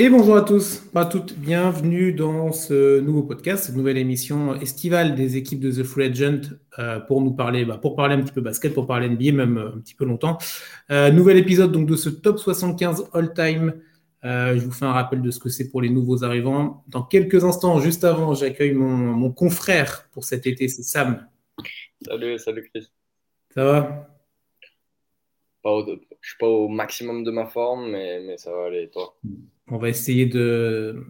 Et bonjour à tous, pas toutes, bienvenue dans ce nouveau podcast, cette nouvelle émission estivale des équipes de The Full Agent euh, pour nous parler, bah, pour parler un petit peu basket, pour parler NBA, même euh, un petit peu longtemps. Euh, nouvel épisode donc de ce top 75 all-time. je vous fais un rappel de ce que c'est pour les nouveaux arrivants. Dans quelques instants, juste avant, j'accueille mon, mon, confrère pour cet été, c'est Sam. Salut, salut Chris. Ça va? Pas Je suis pas au maximum de ma forme, mais, mais ça va aller, toi? On va essayer de,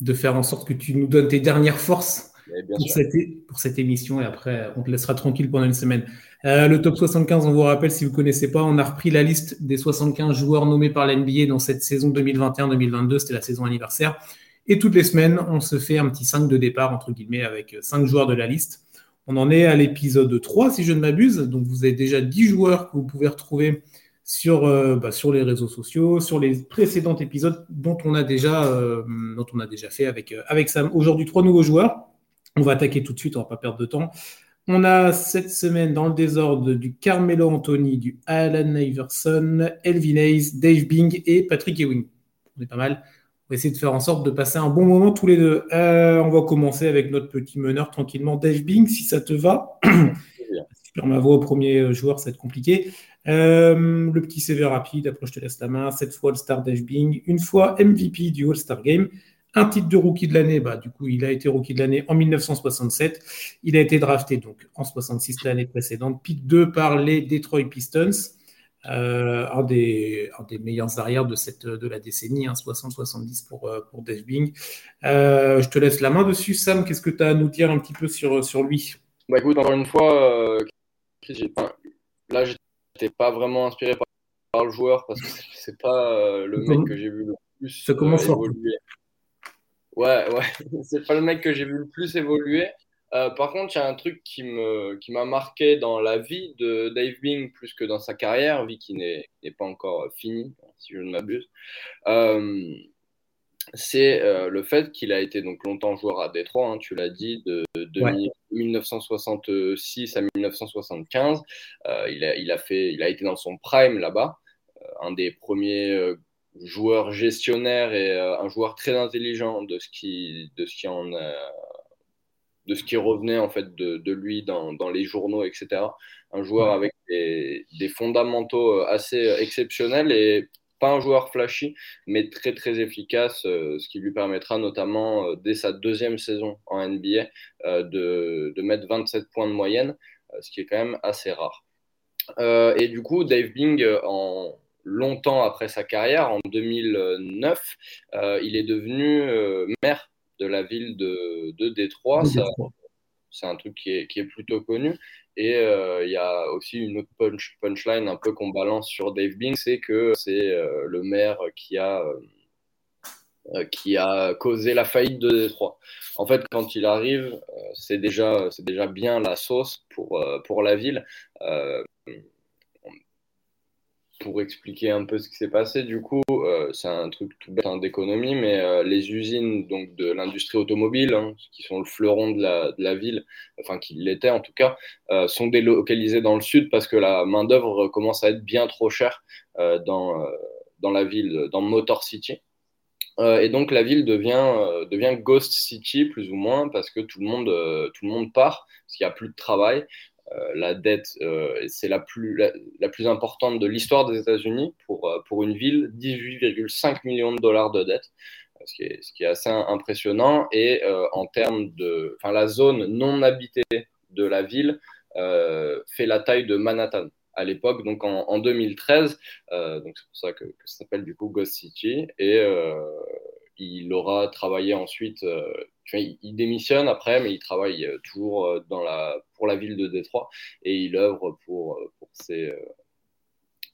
de faire en sorte que tu nous donnes tes dernières forces pour cette, pour cette, émission et après on te laissera tranquille pendant une semaine. Euh, le top 75, on vous rappelle si vous ne connaissez pas, on a repris la liste des 75 joueurs nommés par l'NBA dans cette saison 2021-2022, c'était la saison anniversaire. Et toutes les semaines, on se fait un petit 5 de départ, entre guillemets, avec 5 joueurs de la liste. On en est à l'épisode 3, si je ne m'abuse. Donc vous avez déjà 10 joueurs que vous pouvez retrouver sur, euh, bah, sur les réseaux sociaux, sur les précédents épisodes dont on a déjà, euh, dont on a déjà fait avec, euh, avec Sam. Aujourd'hui, trois nouveaux joueurs. On va attaquer tout de suite, on va pas perdre de temps. On a cette semaine dans le désordre du Carmelo Anthony, du Alan Iverson, Elvin Hayes, Dave Bing et Patrick Ewing. On est pas mal. On va essayer de faire en sorte de passer un bon moment tous les deux. on va commencer avec notre petit meneur tranquillement, Dave Bing, si ça te va. Super ma voix au premier joueur, ça va être compliqué. Euh, le petit CV rapide, après je te laisse la main. Cette fois, le Star Bing. Une fois MVP du All-Star Game. Un titre de rookie de l'année, bah, du coup, il a été rookie de l'année en 1967. Il a été drafté donc en 66 l'année précédente, pick 2 par les Detroit Pistons. Euh, un, des, meilleurs arrières de, cette, de la décennie, 60-70 pour, euh, pour Bing. je te laisse la main dessus, Sam. Qu'est-ce que tu as à nous dire un petit peu sur, sur lui? Bah, Écoute, encore une fois, là, j'étais pas vraiment inspiré par, le joueur parce que c'est pas euh, le mec que j'ai vu le plus euh, évoluer. Ouais, ouais, c'est pas le mec que j'ai vu le plus évoluer. Euh, par contre, il y a un truc qui me qui m'a marqué dans la vie de Dave Bing plus que dans sa carrière, vie qui n'est pas encore finie, si je ne m'abuse c'est euh, le fait qu'il a été donc longtemps joueur à Détroit, hein, tu l'as dit, de, 1966 à 1975. Euh, il, a, il, a fait, il a été dans son prime là-bas, euh, un des premiers joueurs gestionnaires et un joueur très intelligent de ce qui, de ce qui en de ce qui revenait en fait de, de lui dans, dans, les journaux, etc. Un joueur avec des, des fondamentaux assez exceptionnels et pas un joueur flashy, mais très très efficace, euh, ce qui lui permettra notamment euh, dès sa deuxième saison en NBA euh, de, de, mettre 27 points de moyenne, ce qui est quand même assez rare. et du coup, Dave Bing, en, longtemps après sa carrière, en 2009, il est devenu maire de la ville de, de Détroit. C'est un truc qui est, qui est, plutôt connu. Et euh, il y a aussi une autre punch, punchline un peu qu'on balance sur Dave Bing, c'est que c'est euh, le maire qui a, euh, qui a causé la faillite de Détroit. En fait, quand il arrive, c'est déjà, déjà bien la sauce pour, pour la ville pour expliquer un peu ce qui s'est passé, du coup, euh, c'est un truc tout bête hein, d'économie, mais euh, les usines donc, de l'industrie automobile, hein, qui sont le fleuron de la, ville, enfin qui l'étaient en tout cas, euh, sont délocalisées dans le sud parce que la main-d'œuvre commence à être bien trop chère dans, dans la ville, dans Motor City. et donc la ville devient, devient Ghost City plus ou moins parce que tout le monde, tout le monde part, parce qu'il n'y a plus de travail. Euh, la dette, euh, c'est la plus, importante de l'histoire des États-Unis pour, euh, pour une ville, 18,5 millions de dollars de dette, ce qui est, ce qui est assez impressionnant. Et en termes de. Enfin, la zone non habitée de la ville fait la taille de Manhattan à l'époque, donc en, 2013. donc c'est pour ça que, ça s'appelle du coup Ghost City. Et il aura travaillé ensuite il, démissionne après, mais il travaille euh, toujours euh, dans la, pour la ville de Détroit et il œuvre pour, euh, pour, ses,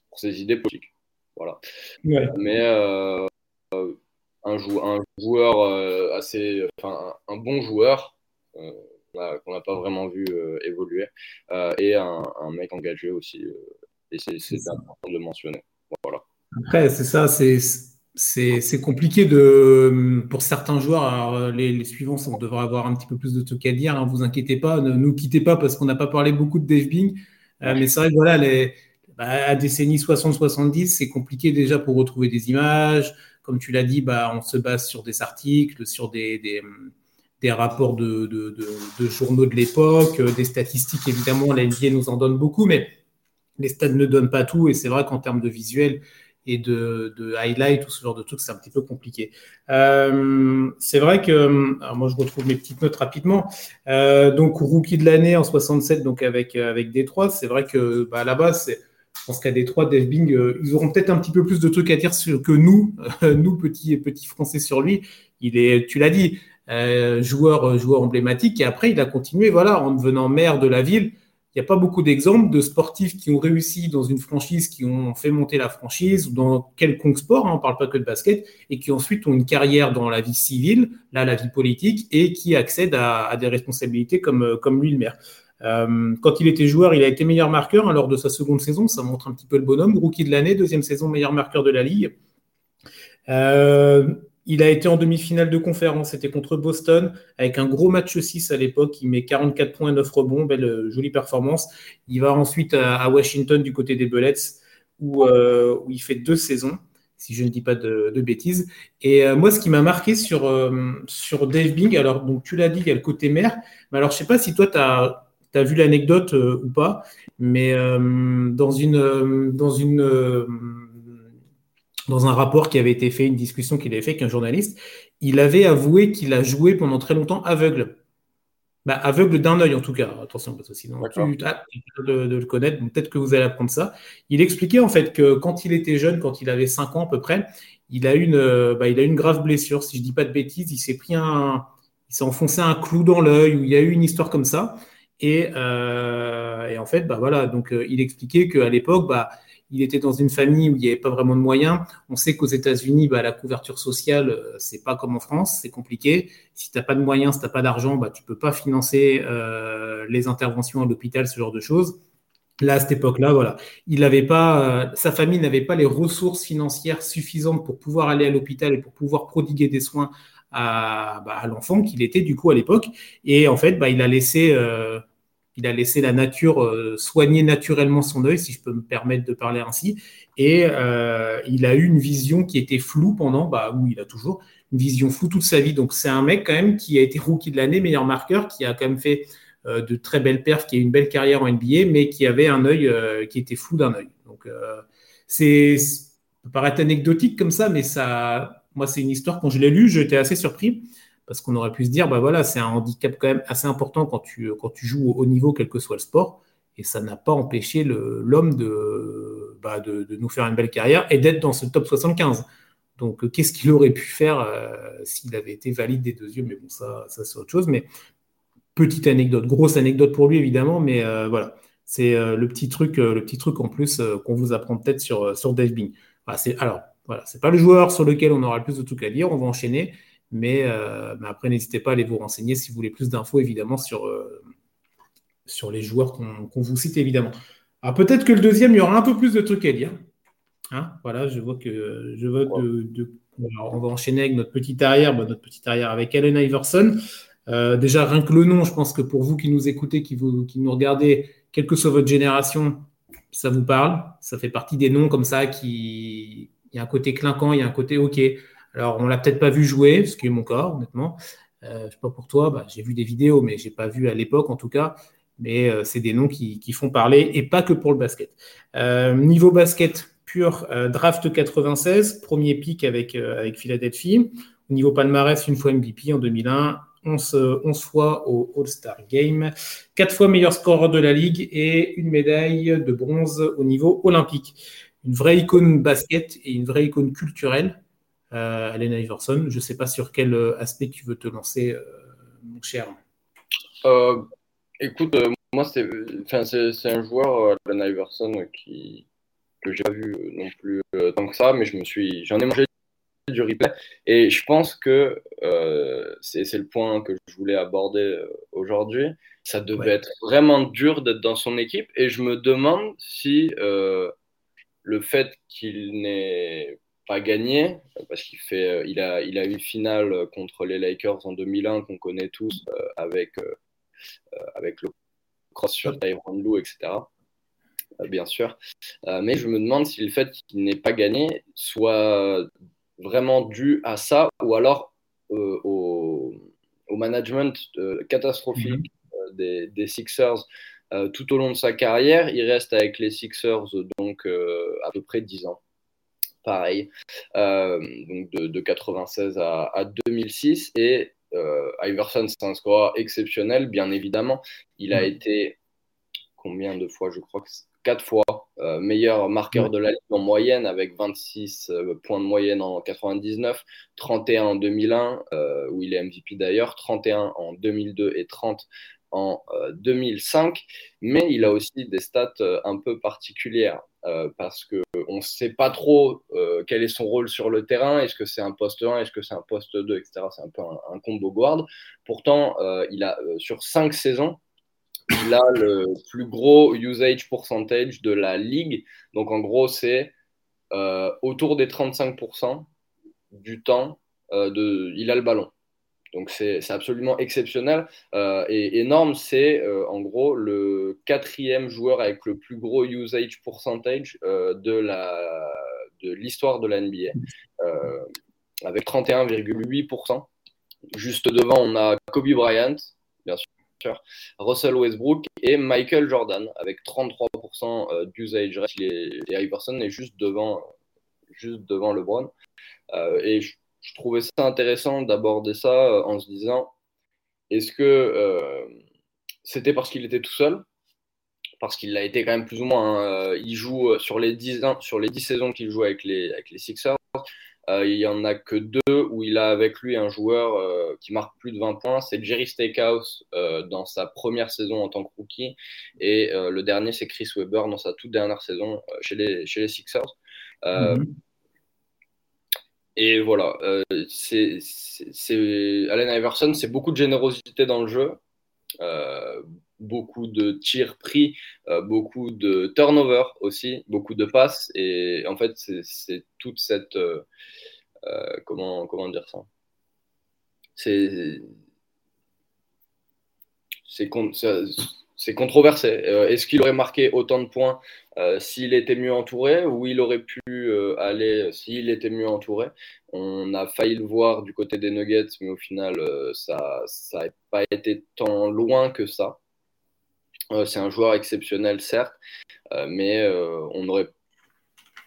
pour ses idées politiques. Voilà. Mais un, jou un, joueur assez. Enfin, un, bon joueur qu'on n'a pas vraiment vu évoluer et un, un, mec engagé aussi. et c'est important de le mentionner. Voilà. Après, c'est ça, c'est c'est compliqué de, pour certains joueurs. Alors, les, suivants, on devrait avoir un petit peu plus de trucs à dire. Ne hein, vous inquiétez pas, ne nous quittez pas parce qu'on n'a pas parlé beaucoup de Dave Bing. Euh, mais c'est vrai que voilà, les, bah, à décennie 60-70, c'est compliqué déjà pour retrouver des images, comme tu l'as dit, bah, on se base sur des articles, sur des, des, rapports de, de, de, journaux de l'époque, des statistiques, évidemment, la NBA nous en donne beaucoup, mais les stades ne donnent pas tout, et c'est vrai qu'en termes de visuel, et de, de highlight ou ce genre de trucs, c'est un petit peu compliqué. Euh, c'est vrai que, alors moi je retrouve mes petites notes rapidement. Euh, donc rookie de l'année en 67, donc avec avec Détroit, c'est vrai que bah, là-bas, je pense qu'à Détroit, Dave Bing, euh, ils auront peut-être un petit peu plus de trucs à dire sur, que nous, nous petits petits Français sur lui. Il est, tu l'as dit, joueur joueur emblématique et après il a continué, voilà, en devenant maire de la ville il n'y a pas beaucoup d'exemples de sportifs qui ont réussi dans une franchise, qui ont fait monter la franchise, ou dans quelconque sport, hein, on ne parle pas que de basket, et qui ensuite ont une carrière dans la vie civile, là, la vie politique, et qui accèdent à, des responsabilités comme, euh, comme lui, le maire. Euh, quand il était joueur, il a été meilleur marqueur hein, lors de sa seconde saison, ça montre un petit peu le bonhomme. Rookie de l'année, deuxième saison, meilleur marqueur de la ligue. Euh, il a été en demi-finale de conférence, c'était contre Boston, avec un gros match 6 à l'époque. Il met 44 points, 9 rebonds, belle, euh, jolie performance. Il va ensuite à, Washington du côté des Bullets, euh, où, il fait deux saisons, si je ne dis pas de, bêtises. Et euh, moi, ce qui m'a marqué sur, sur Dave Bing, alors donc, tu l'as dit, il y a le côté mère, mais alors je ne sais pas si toi, tu as, vu l'anecdote ou pas, mais dans une. dans une dans un rapport qui avait été fait, une discussion qu'il avait fait avec un journaliste, il avait avoué qu'il a joué pendant très longtemps aveugle. Bah, aveugle d'un œil en tout cas, attention, parce que sinon tu as de, de, le connaître, peut-être que vous allez apprendre ça. Il expliquait en fait que quand il était jeune, quand il avait 5 ans à peu près, il a une, euh, bah, il a une grave blessure, si je dis pas de bêtises, il s'est pris un, il s'est enfoncé un clou dans l'œil, ou il y a eu une histoire comme ça. Et, euh, et en fait, bah voilà, donc euh, il expliquait qu'à l'époque, bah, il était dans une famille où il n'y avait pas vraiment de moyens. On sait qu'aux États-Unis, bah, la couverture sociale, euh, c'est pas comme en France, c'est compliqué. Si tu n'as pas de moyens, si tu n'as pas d'argent, bah, tu peux pas financer euh, les interventions à l'hôpital, ce genre de choses. Là, à cette époque-là, voilà, il n'avait pas, euh, sa famille n'avait pas les ressources financières suffisantes pour pouvoir aller à l'hôpital et pour pouvoir prodiguer des soins à, bah, l'enfant qu'il était du coup à l'époque. Et en fait, bah, il a laissé il a laissé la nature euh, soigner naturellement son œil, si je peux me permettre de parler ainsi. Et euh, il a eu une vision qui était floue pendant, bah, où il a toujours une vision floue toute sa vie. Donc c'est un mec quand même qui a été rookie de l'année, meilleur marqueur, qui a quand même fait euh, de très belles perfs, qui a eu une belle carrière en NBA, mais qui avait un œil qui était flou d'un œil. Donc c'est ça peut paraître anecdotique comme ça, mais ça, moi c'est une histoire quand je l'ai lu, j'étais assez surpris parce qu'on aurait pu se dire, bah voilà, c'est un handicap quand même assez important quand tu, quand tu joues au haut niveau, quel que soit le sport. Et ça n'a pas empêché l'homme de, bah de, nous faire une belle carrière et d'être dans ce top 75. Donc, euh, qu'est-ce qu'il aurait pu faire euh, s'il avait été valide des deux yeux? Mais bon, ça, ça c'est autre chose. Mais petite anecdote, grosse anecdote pour lui évidemment, mais euh, voilà, c'est le petit truc, le petit truc en plus qu'on vous apprend peut-être sur sur Dave Bing. alors voilà, c'est pas le joueur sur lequel on aura le plus de trucs à lire. On va enchaîner. Euh, mais, après, n'hésitez pas à aller vous renseigner si vous voulez plus d'infos, évidemment, sur, euh, sur les joueurs qu'on vous cite, évidemment. Alors peut-être que le deuxième, il y aura un peu plus de trucs à lire. Hein, voilà, je vois que je vois de, on va enchaîner avec notre petite arrière, bah, notre petite arrière avec Allen Iverson. Euh, déjà, rien que le nom, je pense que pour vous qui nous écoutez, qui, vous, qui nous regardez, quelle que soit votre génération, ça vous parle. Ça fait partie des noms comme ça qui. Il y a un côté clinquant, il y a un côté OK. Alors, on l'a peut-être pas vu jouer, ce qui est mon cas, honnêtement. Euh, je sais pas pour toi, bah, j'ai vu des vidéos, mais j'ai pas vu à l'époque en tout cas. Mais euh, c'est des noms qui, font parler et pas que pour le basket. Euh, niveau basket pur, euh, draft 96, premier pick avec, avec Philadelphie. Au niveau palmarès, une fois MVP en 2001, 11, 11 fois au All-Star Game, 4 fois meilleur scoreur de la ligue et une médaille de bronze au niveau olympique. Une vraie icône basket et une vraie icône culturelle euh, Allen Iverson. Je ne sais pas sur quel euh, aspect tu veux te lancer, euh, mon cher. écoute, moi, c'est un joueur, Allen Iverson, qui, que j'ai pas vu non plus tant que ça, mais je me suis, j'en ai mangé du replay. Et je pense que c'est le point que je voulais aborder aujourd'hui. Ça devait être vraiment dur d'être dans son équipe. Et je me demande si le fait qu'il n'ait pas gagné parce qu'il fait, euh, il a, il a eu finale contre les Lakers en 2001 qu'on connaît tous euh, avec, euh, avec le cross sur Tyron Lou, etc. bien sûr. mais je me demande si le fait qu'il n'ait pas gagné soit vraiment dû à ça ou alors au, management catastrophique mhm. des, Sixers tout au long de sa carrière. Il reste avec les Sixers donc à peu près 10 ans pareil, donc de, de, 96 à, à 2006. Et euh, Iverson, c'est un score exceptionnel, bien évidemment. Il a mm. été combien de fois Je crois que quatre fois euh, meilleur marqueur de la Ligue en moyenne, avec 26 euh, points de moyenne en 99, 31 en 2001, où il est MVP d'ailleurs, 31 en 2002 et 30 en 2005, mais il a aussi des stats un peu particulières. Euh, parce qu'on ne sait pas trop euh, quel est son rôle sur le terrain. Est-ce que c'est un poste 1, est-ce que c'est un poste 2, etc. C'est un peu un, combo guard. Pourtant, euh, il a sur 5 saisons, il a le plus gros usage percentage de la ligue. Donc en gros, c'est autour des 35% du temps, de, il a le ballon. Donc c'est absolument exceptionnel euh, et énorme. C'est euh, en gros le quatrième joueur avec le plus gros usage percentage euh, de l'histoire de la NBA, avec 31,8%. Juste devant, on a Kobe Bryant, bien sûr, Russell Westbrook et Michael Jordan avec 33% d'usage. Et, Iverson est juste devant, juste devant LeBron. et trouvais ça intéressant d'aborder ça euh, en se disant est-ce que euh, c'était parce qu'il était tout seul? Parce qu'il a été quand même plus ou moins. Euh, il joue sur les 10, sur les 10 saisons qu'il joue avec les, avec les Sixers. il n'y en a que deux où il a avec lui un joueur qui marque plus de 20 points. C'est Jerry Stakehouse dans sa première saison en tant que rookie. Et le dernier, c'est Chris Webber dans sa toute dernière saison chez, les, chez les Sixers. Mm-hmm. Et voilà, euh, c'est, Allen Iverson, c'est beaucoup de générosité dans le jeu, euh, beaucoup de tirs pris, euh, beaucoup de turnover aussi, beaucoup de passes. Et en fait, c'est, toute cette. comment, comment dire ça? C'est. C'est, c'est controversé. Est-ce qu'il aurait marqué autant de points euh, s'il était mieux entouré, ou il aurait pu euh, aller s'il était mieux entouré? On a failli le voir du côté des Nuggets, mais au final, euh, ça n'a pas été tant loin que ça. c'est un joueur exceptionnel, certes, mais on aurait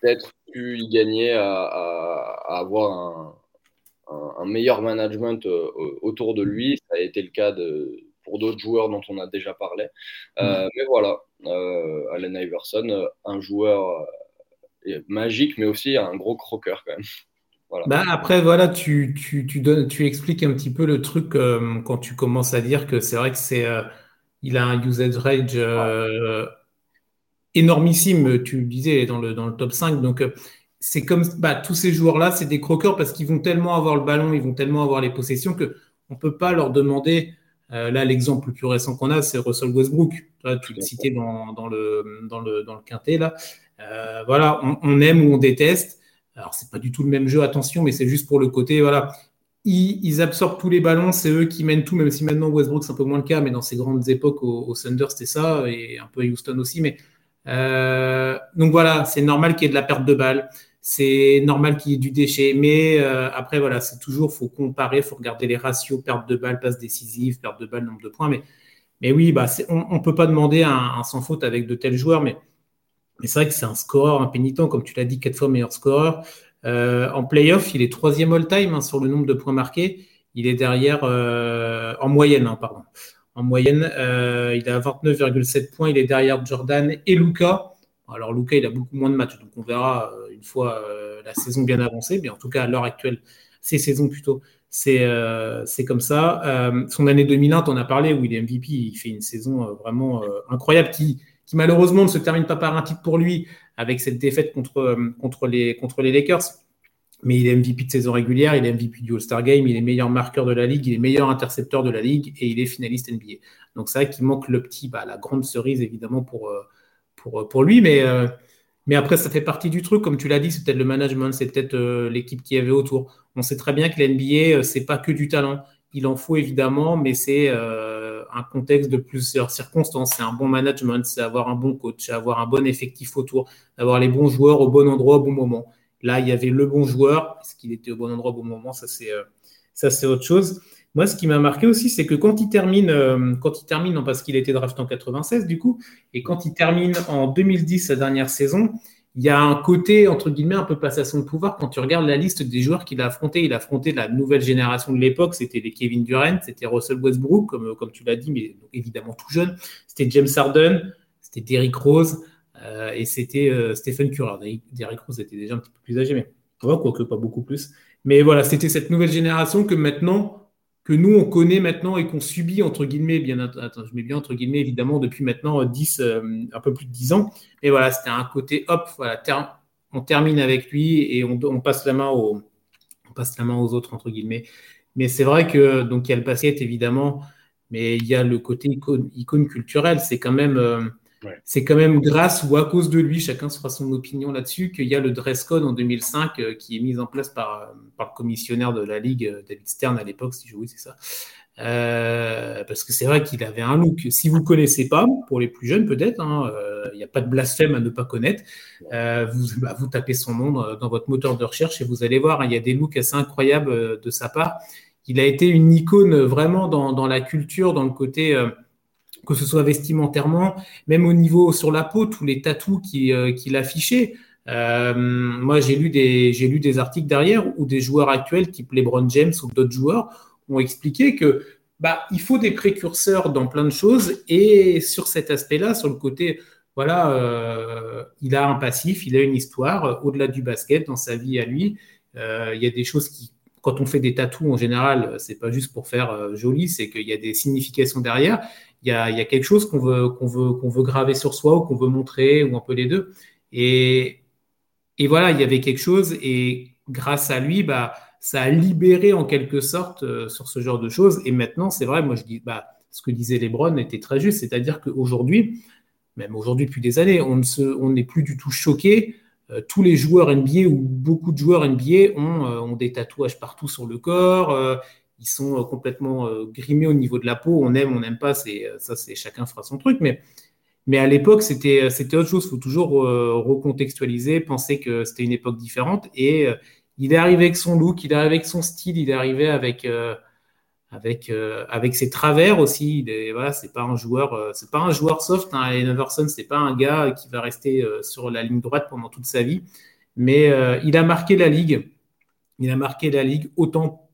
peut-être pu y gagner à, avoir un, meilleur management autour de lui. Ça a été le cas pour d'autres joueurs dont on a déjà parlé. Mm. Mais voilà, euh, Allen Iverson, euh, un joueur euh, magique, mais aussi un gros croqueur quand même. Bah, après, voilà, tu, tu, tu, donnes, tu expliques un petit peu le truc quand tu commences à dire que c'est vrai que c'est il a un usage rage énormissime, tu le disais, dans le, dans le top 5. Donc, c'est comme bah, tous ces joueurs-là, c'est des croqueurs parce qu'ils vont tellement avoir le ballon, ils vont tellement avoir les possessions que on peut pas leur demander euh, là, l'exemple le plus récent qu'on a, c'est Russell Westbrook. tu l'as cité dans, dans, le, dans, le, dans le quintet. Là. Euh, voilà, on, aime ou on déteste. Alors, c'est pas du tout le même jeu, attention, mais c'est juste pour le côté. Voilà, ils, absorbent tous les ballons, c'est eux qui mènent tout, même si maintenant Westbrook, c'est un peu moins le cas, mais dans ces grandes époques au, au Thunder, c'était ça, et un peu à Houston aussi. Mais euh, donc voilà, c'est normal qu'il y ait de la perte de balles c'est normal qu'il y ait du déchet. Mais euh, après, voilà, c'est toujours, faut comparer, faut regarder les ratios, perte de balle, passe décisive, perte de balle, nombre de points. Mais, mais oui, bah, on ne peut pas demander un, sans faute avec de tels joueurs. Mais, c'est vrai que c'est un scoreur impénitent, comme tu l'as dit, quatre fois meilleur scoreur. Euh, en playoff, il est troisième all-time hein, sur le nombre de points marqués. Il est derrière, euh, en moyenne, hein, pardon. En moyenne, il a 29,7 points. Il est derrière Jordan et Luca. Alors Luca, il a beaucoup moins de matchs, donc on verra une fois euh, la saison bien avancée, mais en tout cas à l'heure actuelle, ces saisons plutôt, c'est euh, comme ça. son année 2001, on a parlé, où il est MVP, il fait une saison vraiment incroyable qui, qui, malheureusement ne se termine pas par un titre pour lui avec cette défaite contre, contre, les, contre les Lakers. Mais il est MVP de saison régulière, il est MVP du All-Star Game, il est meilleur marqueur de la ligue, il est meilleur intercepteur de la ligue et il est finaliste NBA. Donc c'est vrai qu'il manque le petit, bah, la grande cerise évidemment pour, pour, pour lui, mais, euh, mais après, ça fait partie du truc. Comme tu l'as dit, c'est peut-être le management, c'est peut-être euh, l'équipe qui avait autour. On sait très bien que l'NBA, euh, c'est pas que du talent. Il en faut évidemment, mais c'est un contexte de plusieurs circonstances. C'est un bon management, c'est avoir un bon coach, c'est avoir un bon effectif autour, d'avoir les bons joueurs au bon endroit au bon moment. Là, il y avait le bon joueur. Est-ce qu'il était au bon endroit au bon moment Ça, c'est ça, c'est autre chose. Moi, ce qui m'a marqué aussi, c'est que quand il termine, euh, quand il termine, non, parce qu'il a été drafté en 96 du coup, et quand il termine en 2010 sa dernière saison, il y a un côté entre guillemets un peu passation de pouvoir quand tu regardes la liste des joueurs qu'il a affronté. Il a affronté la nouvelle génération de l'époque. C'était les Kevin Durant, c'était Russell Westbrook, comme, comme tu l'as dit, mais évidemment tout jeune. C'était James Harden, c'était Derrick Rose euh, et c'était euh, Stephen Curry. Derrick Rose était déjà un petit peu plus âgé, mais ouais, quoique pas beaucoup plus. Mais voilà, c'était cette nouvelle génération que maintenant que nous, on connaît maintenant et qu'on subit, entre guillemets, bien, attends, je mets bien entre guillemets, évidemment, depuis maintenant 10, euh, euh, un peu plus de 10 ans. Mais voilà, c'était un côté, hop, on termine avec lui et on, passe la main aux, autres, entre guillemets. Mais c'est vrai que, donc, il y a le basket, évidemment, mais il y a le côté icône, icône culturelle. C'est quand même, c'est quand même grâce ou à cause de lui, chacun se fera son opinion là-dessus, qu'il y a le dress code en 2005 euh, qui est mis en place par, euh, par, le commissionnaire de la Ligue, euh, David Stern à l'époque, si je oui, c'est ça. parce que c'est vrai qu'il avait un look. Si vous ne connaissez pas, pour les plus jeunes peut-être, hein, il n'y a pas de blasphème à ne pas connaître, vous, bah, vous tapez son nom dans, votre moteur de recherche et vous allez voir, hein, il y a des looks assez incroyables de sa part. Il a été une icône vraiment dans, dans la culture, dans le côté que ce soit vestimentairement, même au niveau sur la peau, tous les tatous euh, qu'il affichait. Euh, moi, j'ai lu, des, articles derrière où des joueurs actuels, type LeBron James ou d'autres joueurs, ont expliqué que bah, il faut des précurseurs dans plein de choses. Et sur cet aspect-là, sur le côté, voilà, euh, il a un passif, il a une histoire au-delà du basket dans sa vie à lui. il y a des choses qui, quand on fait des tatous en général, c'est pas juste pour faire joli, c'est qu'il y a des significations derrière il y a, quelque chose qu'on veut, qu'on veut, qu'on veut graver sur soi ou qu'on veut montrer, ou un peu les deux. Et, et voilà, il y avait quelque chose, et grâce à lui, bah, ça a libéré en quelque sorte euh, sur ce genre de choses. Et maintenant, c'est vrai, moi je dis, bah, ce que disait Lebron était très juste, c'est-à-dire qu'aujourd'hui, même aujourd'hui depuis des années, on n'est plus du tout choqué. Euh, tous les joueurs NBA ou beaucoup de joueurs NBA ont, euh, ont des tatouages partout sur le corps ils sont euh, complètement euh, grimés au niveau de la peau. On aime, on n'aime pas, c'est euh, ça, c'est chacun fera son truc. Mais, mais à l'époque, c'était c'était autre chose. Il faut toujours recontextualiser, penser que c'était une époque différente. Et il est arrivé avec son look, il est arrivé avec son style, il est arrivé avec avec avec ses travers aussi. voilà, c'est pas un joueur, c'est pas un joueur soft. Hein, Allen c'est pas un gars qui va rester sur la ligne droite pendant toute sa vie. Mais il a marqué la ligue. Il a marqué la ligue autant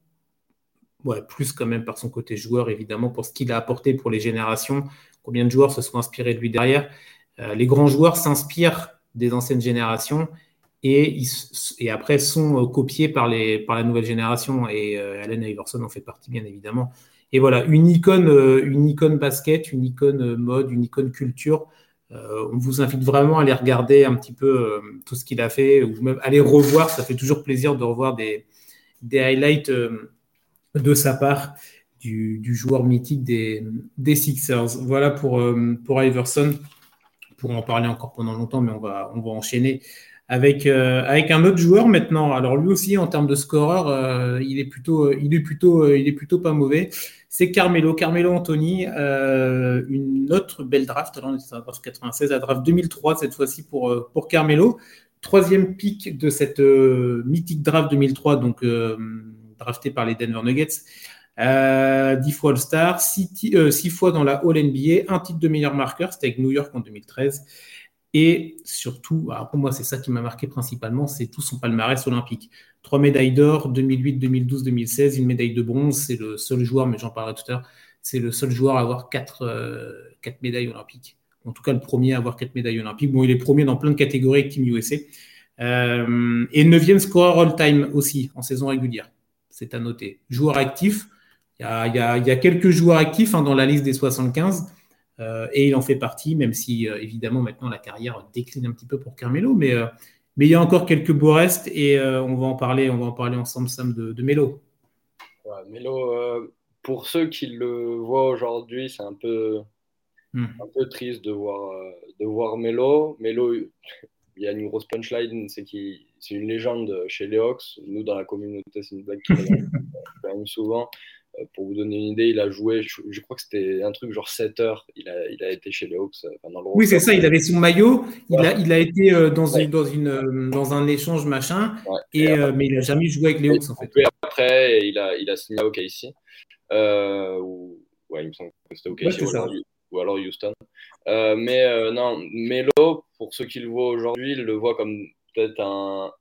ouais, plus quand même par son côté joueur, évidemment, pour ce qu'il a apporté pour les générations. Combien de joueurs se sont inspirés de lui derrière? Euh, Les grands joueurs s'inspirent des anciennes générations et, et après sont euh, copiés par, les, par la nouvelle génération. Et euh, Allen Iverson en fait partie, bien évidemment. Et voilà, une icône, une icône basket, une icône mode, une icône culture. on vous invite vraiment à aller regarder un petit peu tout ce qu'il a fait, ou même aller revoir. Ça fait toujours plaisir de revoir des, des highlights de sa part du, joueur mythique des, des, Sixers. Voilà pour, euh, pour Iverson. Pour en parler encore pendant longtemps, mais on va, on va enchaîner avec, euh, avec un autre joueur maintenant. Alors lui aussi, en termes de scoreur, euh, il, est plutôt, il, est plutôt, il est plutôt pas mauvais. C'est Carmelo, Carmelo Anthony, une autre belle draft. Alors, on draft 96, la draft 2003 cette fois-ci pour, Carmelo. Troisième pick de cette mythique draft 2003, donc drafté par les Denver Nuggets. Euh, 10 fois All-Star, 6, euh, fois dans la All-NBA, un titre de meilleur marqueur, c'était avec New York en 2013. Et surtout, pour moi, c'est ça qui m'a marqué principalement, c'est tout son palmarès olympique. Trois médailles d'or, 2008, 2012, 2016, une médaille de bronze. C'est le seul joueur, mais j'en parlerai tout à l'heure, c'est le seul joueur à avoir quatre, euh, quatre, médailles olympiques. En tout cas, le premier à avoir quatre médailles olympiques. Bon, il est premier dans plein de catégories avec Team USA. Euh, et neuvième scoreur all-time aussi en saison régulière c'est à noter. Joueur actif, il y a, quelques joueurs actifs hein, dans la liste des 75, euh, et il en fait partie, même si euh, évidemment maintenant la carrière décline un petit peu pour Carmelo, mais, euh, mais il y a encore quelques beaux restes, et on, va en parler, on va en parler ensemble, Sam, de, de Melo. Melo, pour ceux qui le voient aujourd'hui, c'est un peu, hmm. un peu triste de voir, de voir Melo. Melo, il y a une grosse punchline, c'est qu'il c'est une légende chez les Hawks. Nous, dans la communauté, c'est une blague qui souvent. Pour vous donner une idée, il a joué, je, crois que c'était un truc genre 7 heures. Il a, il a été chez les Hawks. oui, c'est ça. Il avait son maillot. Il, a, il a été dans, une, dans, une, dans un échange machin. Et, mais il n'a jamais joué avec les Hawks en fait. Après, il a, il a signé à OK ici. ou, ouais, il me semble que c'était OK ici. ou, alors, Houston. mais non, Melo, pour ceux qui le voient aujourd'hui, il le voit comme peut-être un,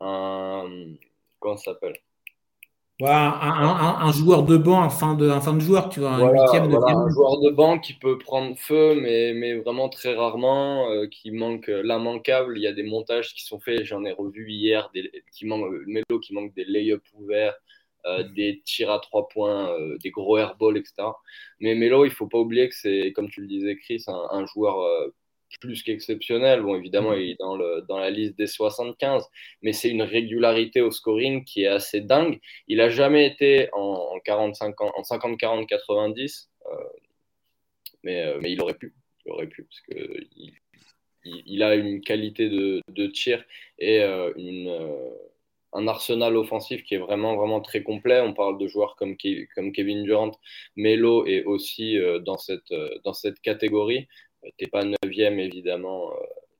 un. Comment ça s'appelle? Un, joueur de banc, un fin de, un fin de joueur, tu vois, un Un joueur de banc qui peut prendre feu, mais, mais vraiment très rarement, euh, qui manque l'immanquable. Il y a des montages qui sont faits, j'en ai revu hier, des, qui manque, Melo qui manque des lay-ups ouverts, euh, des tirs à trois points, euh, des gros airballs, etc. Mais Melo, il faut pas oublier que c'est, comme tu le disais, Chris, un joueur plus qu'exceptionnel. Bon, évidemment, mm. il est dans, le, dans la liste des 75, mais c'est une régularité au scoring qui est assez dingue. Il n'a jamais été en, 45 en 50, 40, 90, mais, euh, mais il aurait pu. Il aurait pu, parce que il, il, a une qualité de, de tir et euh, une, euh, un arsenal offensif qui est vraiment, vraiment très complet. On parle de joueurs comme, comme Kevin Durant. Melo est aussi dans, cette, dans cette catégorie t'es pas neuvième évidemment euh,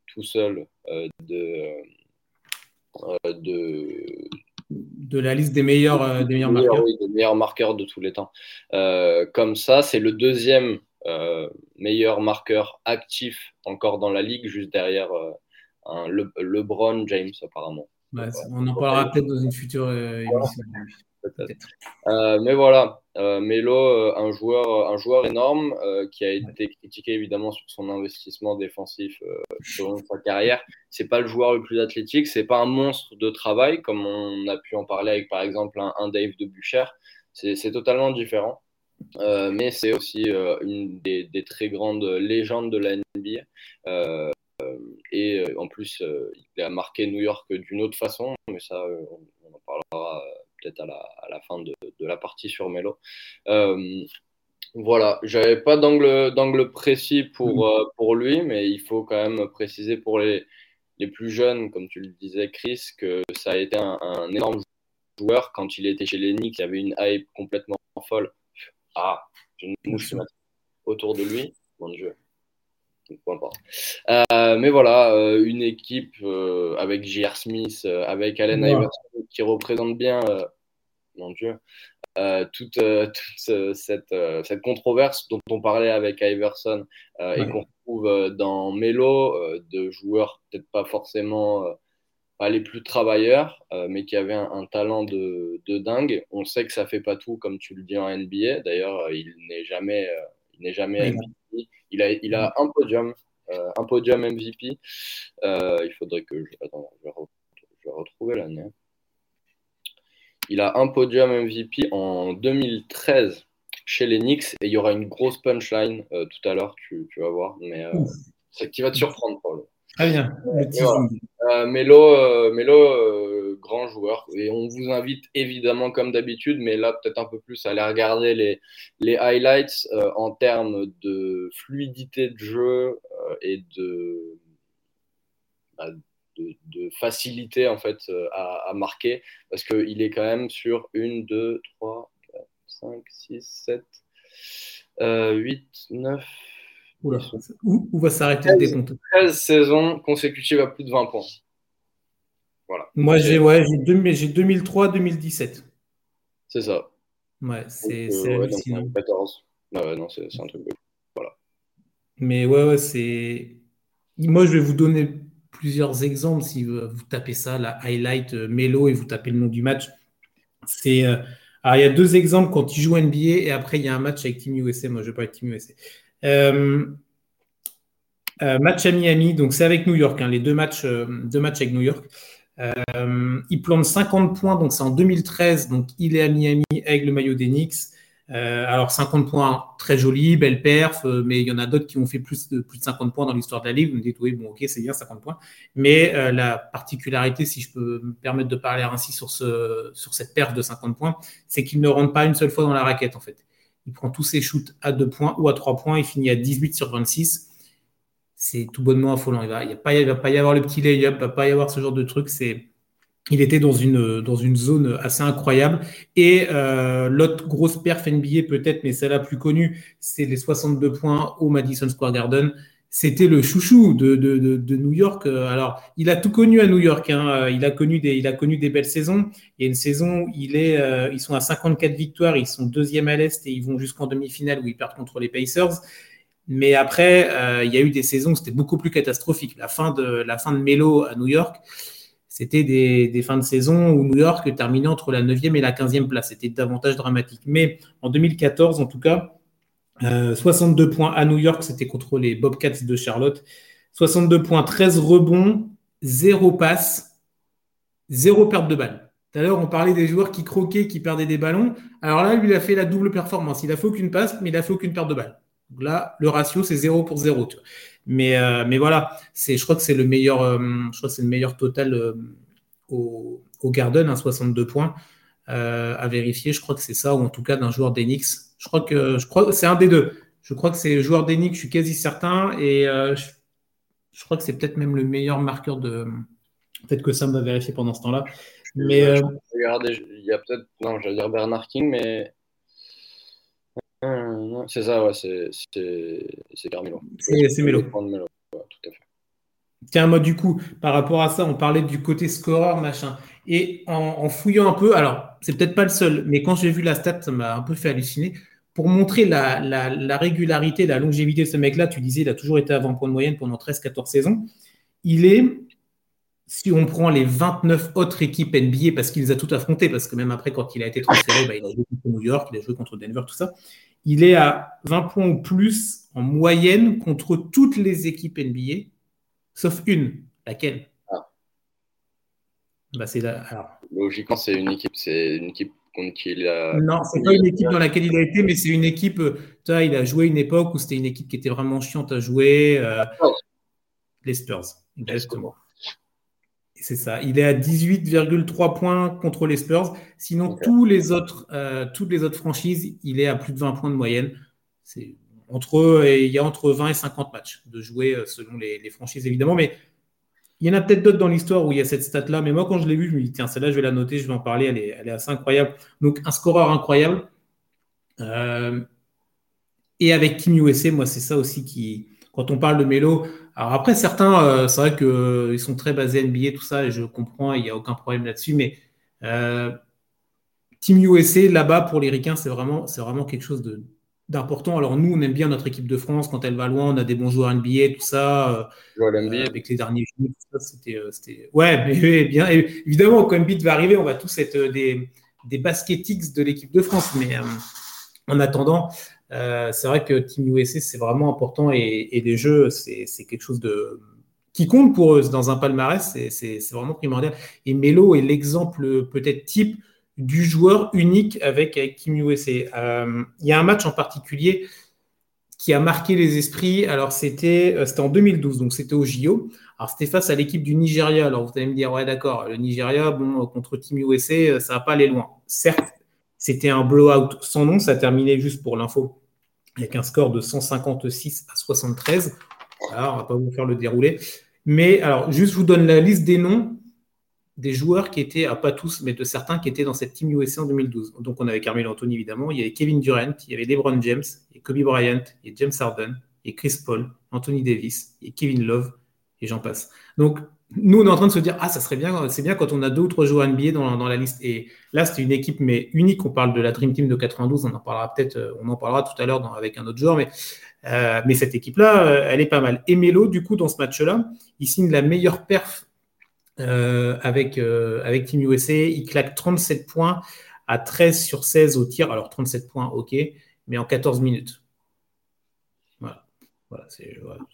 tout seul euh, de, euh, de de la liste des meilleurs, des meilleurs marqueurs. des meilleurs marqueurs de tous les temps. comme ça, c'est le deuxième meilleur marqueur actif encore dans la ligue, juste derrière un Le, LeBron James apparemment. on en parlera peut-être dans une future émission. Euh, mais voilà, euh, Melo, euh, un joueur, un joueur énorme qui a été critiqué évidemment sur son investissement défensif sur sa carrière. C'est pas le joueur le plus athlétique, c'est pas un monstre de travail comme on a pu en parler avec par exemple un, Dave de Bucher. C'est totalement différent. mais c'est aussi une des, des, très grandes légendes de la NBA. et en plus, il a marqué New York d'une autre façon, mais ça, on en parlera peut-être à la, fin de, la partie sur Melo. Euh, voilà, j'avais pas d'angle précis pour, mm. euh, pour lui, mais il faut quand même préciser pour les, les plus jeunes, comme tu le disais, Chris, que ça a été un, énorme joueur quand il était chez les Knicks. Il y avait une hype complètement folle. Ah, j'ai une mouche autour de lui. Mon Dieu. Euh, mais voilà, euh, une équipe euh, avec J.R. Smith, avec Allen Iverson qui représente bien, mon Dieu, toute, cette, cette, controverse dont on parlait avec Iverson et qu'on trouve dans Melo, de joueurs peut-être pas forcément pas les plus travailleurs, mais qui avaient un, talent de, de, dingue. On sait que ça fait pas tout, comme tu le dis en NBA. D'ailleurs, il n'est jamais, il n'est jamais MVP. Il a, il a un podium, euh, un podium MVP. Euh, il faudrait que je, attends, je vais, retrouver l'année. Il a un podium MVP en 2013 chez les Knicks et il y aura une grosse punchline euh, tout à l'heure, tu, tu, vas voir, mais c'est qui va te surprendre, Paul. Très bien. Euh, Melo, euh, grand joueur. Et on vous invite évidemment, comme d'habitude, mais là peut-être un peu plus, à aller regarder les, les highlights en termes de fluidité de jeu et bah, de, de, facilité en fait à, à marquer. Parce qu'il est quand même sur 1, 2, 3, 4, 5, 6, 7, 8, 9. Où, va s'arrêter le décompte? 13 saisons consécutives à plus de 20 points. Voilà. Moi, j'ai ouais, 2003-2017. C'est ça. Ouais, c'est euh, 14. Ah non, c'est un truc. Voilà. Mais ouais, ouais, c'est. Moi, je vais vous donner plusieurs exemples. Si vous, tapez ça, la highlight euh, Melo, et vous tapez le nom du match, c'est. Euh, alors, il y a deux exemples quand il joue NBA et après, il y a un match avec Team USA. Moi, je vais pas avec Team USA. Euh, euh, match à Miami, donc c'est avec New York, hein, les deux matchs, euh, deux matchs avec New York. il plante 50 points, donc c'est en 2013, donc il est à Miami avec le maillot des Knicks. alors 50 points, très joli, belle perf, mais il y en a d'autres qui ont fait plus de, plus de 50 points dans l'histoire de la Ligue. Vous me dites, oui, bon, ok, c'est bien 50 points. Mais la particularité, si je peux me permettre de parler ainsi sur, ce, sur cette perf de 50 points, c'est qu'il ne rentre pas une seule fois dans la raquette, en fait. Il prend tous ses shoots à 2 points ou à 3 points. Il finit à 18 sur 26. C'est tout bonnement affolant. Il ne va, pas y avoir le petit lay-up, il ne va pas y avoir ce genre de truc. Il était dans une, dans une zone assez incroyable. Et euh, l'autre grosse perf NBA peut-être, mais celle-là plus connue, c'est les 62 points au Madison Square Garden. C'était le chouchou de, de, de, New York. Alors, il a tout connu à New York. Hein. Il, a connu des, il a connu des belles saisons. Il y a une saison, il est, euh, ils sont à 54 victoires, ils sont deuxième à l'Est et ils vont jusqu'en demi-finale où ils perdent contre les Pacers. Mais après, euh, il y a eu des saisons où c'était beaucoup plus catastrophique. La fin de, la fin de Melo à New York, c'était des, fins de saison où New York terminait entre la 9e et la 15e place. C'était davantage dramatique. Mais en 2014, en tout cas, 62 euh, points à New York, c'était contre les Bobcats de Charlotte. 62 points, 13 rebonds, 0 passes, 0 perte de balle. Tout à l'heure, on parlait des joueurs qui croquaient, qui perdaient des ballons. Alors là, lui, il a fait la double performance. Il a fait aucune passe, mais il a fait aucune perte de balle. Là, le ratio, c'est 0 pour 0. Mais, euh, mais voilà, je crois que c'est le meilleur, euh, le meilleur total au, au, Garden, 62 points à vérifier. Je crois que c'est ça, ou en tout cas d'un joueur d'Enix. Je crois que je crois c'est un des deux. Je crois que c'est le joueur d'Enix, je suis quasi certain. Et je, crois que c'est peut-être même le meilleur marqueur de. Peut-être que Sam va vérifier pendant ce temps-là. Mais regardez, il y a peut-être non, j'allais dire Bernard King, mais c'est ça, ouais, c'est Carmelo. C'est Melo. Tiens, moi, du coup, par rapport à ça, on parlait du côté scoreur, machin. Et en, fouillant un peu, alors, c'est peut-être pas le seul, mais quand j'ai vu la stat, ça m'a un peu fait halluciner. Pour montrer la, la régularité, la longévité de ce mec-là, tu disais, il a toujours été avant point de moyenne pendant 13-14 saisons. Il est si on prend les 29 autres équipes NBA, parce qu'il les a toutes affrontées, parce que même après, quand il a été transféré, bah, il a joué contre New York, il a joué contre Denver, tout ça, il est à 20 points ou plus en moyenne contre toutes les équipes NBA, sauf une. Laquelle? Bah, c'est Logiquement, c'est une équipe, c'est une équipe contre qui il a. Non, c'est pas une équipe dans laquelle il a été, mais c'est une équipe. Vois, il a joué une époque où c'était une équipe qui était vraiment chiante à jouer. Euh, les Spurs, exactement. C'est ça. Il est à 18,3 points contre les Spurs. Sinon, tous les autres, euh, toutes les autres franchises, il est à plus de 20 points de moyenne. C'est entre, il y a entre 20 et 50 matchs de jouer euh, selon les, franchises, évidemment. Mais il y en a peut-être d'autres dans l'histoire où il y a cette stat-là. Mais moi, quand je l'ai vu, je me dis, tiens, celle-là, je vais la noter, je vais en parler. Elle est, elle est assez incroyable. Donc, un scoreur incroyable. Euh, et avec Team USA, moi, c'est ça aussi qui, quand on parle de Melo, alors après, certains, euh, c'est vrai qu'ils euh, sont très basés NBA, tout ça, et je comprends, il n'y a aucun problème là-dessus, mais Team USA, là-bas, pour les c'est vraiment, c'est vraiment quelque chose d'important. Alors nous, on aime bien notre équipe de France, quand elle va loin, on a des bons joueurs NBA, tout ça. avec les derniers jeux, tout ça, c'était... Ouais, mais bien, évidemment, quand Embiid va arriver, on va tous être des, des basketix de l'équipe de France, mais en attendant... Euh, c'est vrai que Team USA, c'est vraiment important et, les jeux, c'est quelque chose de qui compte pour eux dans un palmarès, c'est vraiment primordial. Et Melo est l'exemple peut-être type du joueur unique avec, avec Team USA. Euh, il y a un match en particulier qui a marqué les esprits. Alors, c'était euh, en 2012, donc c'était au JO. Alors, c'était face à l'équipe du Nigeria. Alors, vous allez me dire, ouais, d'accord, le Nigeria, bon, contre Team USA, ça va pas aller loin. Certes, c'était un blowout sans nom, ça a terminé juste pour l'info avec un score de 156 à 73. Voilà, on va pas vous faire le déroulé. Mais alors, juste je vous donne la liste des noms des joueurs qui étaient, pas tous, mais de certains qui étaient dans cette Team USA en 2012. Donc on avait Carmelo Anthony évidemment, il y avait Kevin Durant, il y avait LeBron James, et Kobe Bryant, et James Harden, et Chris Paul, Anthony Davis, et Kevin Love, et j'en passe. Donc nous, on est en train de se dire, ah, ça serait bien, c'est bien quand on a deux ou trois joueurs NBA dans, dans la liste. Et là, c'est une équipe, mais unique. On parle de la Dream Team de 92. On en parlera peut-être, euh, on en parlera tout à l'heure avec un autre joueur. Mais, euh, mais cette équipe-là, euh, elle est pas mal. Et Melo, du coup, dans ce match-là, il signe la meilleure perf avec, avec Team USA. Il claque 37 points à 13 sur 16 au tir. Alors, 37 points, ok, mais en 14 minutes. Voilà. voilà.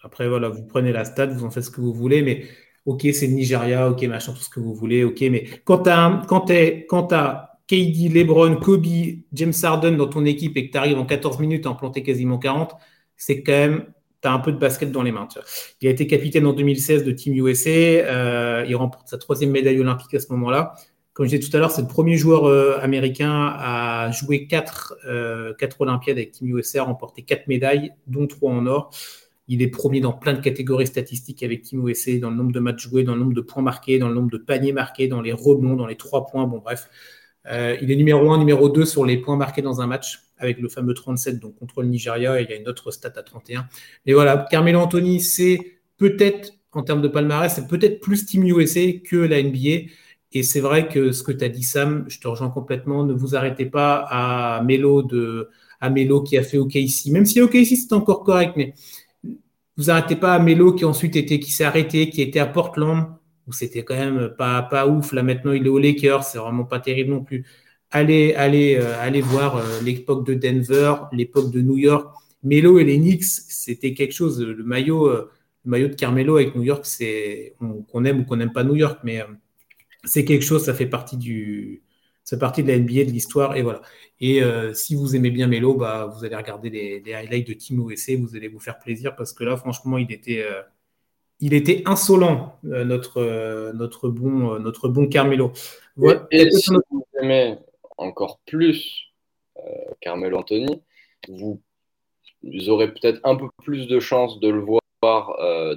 Après, voilà, vous prenez la stat, vous en faites ce que vous voulez, mais ok, c'est Nigeria, ok, machin, tout ce que vous voulez, ok, mais quand tu as KD, LeBron, Kobe, James Harden dans ton équipe et que tu arrives en 14 minutes à en planter quasiment 40, c'est quand même, tu as un peu de basket dans les mains. Il a été capitaine en 2016 de Team USA, euh, il remporte sa troisième médaille olympique à ce moment-là. Comme je disais tout à l'heure, c'est le premier joueur euh, américain à jouer quatre, euh, Olympiades avec Team USA, à remporter quatre médailles, dont trois en or. Il est premier dans plein de catégories statistiques avec Team USA, dans le nombre de matchs joués, dans le nombre de points marqués, dans le nombre de paniers marqués, dans les rebonds, dans les trois points. Bon, bref. Euh, il est numéro 1, numéro 2 sur les points marqués dans un match, avec le fameux 37, donc contre le Nigeria, et il y a une autre stat à 31. Mais voilà, Carmelo Anthony, c'est peut-être, en termes de palmarès, c'est peut-être plus Team USA que la NBA. Et c'est vrai que ce que tu as dit, Sam, je te rejoins complètement. Ne vous arrêtez pas à Melo, de, à Melo qui a fait OKC. Même si OKC, c'est encore correct, mais vous arrêtez pas à Melo qui ensuite était, qui s'est arrêté, qui était à Portland, où c'était quand même pas, pas ouf. Là, maintenant, il est aux Lakers. C'est vraiment pas terrible non plus. Allez, allez, euh, allez voir euh, l'époque de Denver, l'époque de New York. Melo et les Knicks, c'était quelque chose. Le maillot, euh, maillot de Carmelo avec New York, c'est qu'on aime ou qu'on n'aime pas New York, mais c'est quelque chose, ça fait partie du, ça partie de la NBA, de l'histoire, et voilà. Et si vous aimez bien Melo, bah, vous allez regarder les, highlights de Team USA, vous allez vous faire plaisir parce que là, franchement, il était, il était insolent, euh, notre, notre, bon, notre bon Carmelo. Et, si vous aimez encore plus Carmelo Anthony, vous, aurez peut-être un peu plus de chances de le voir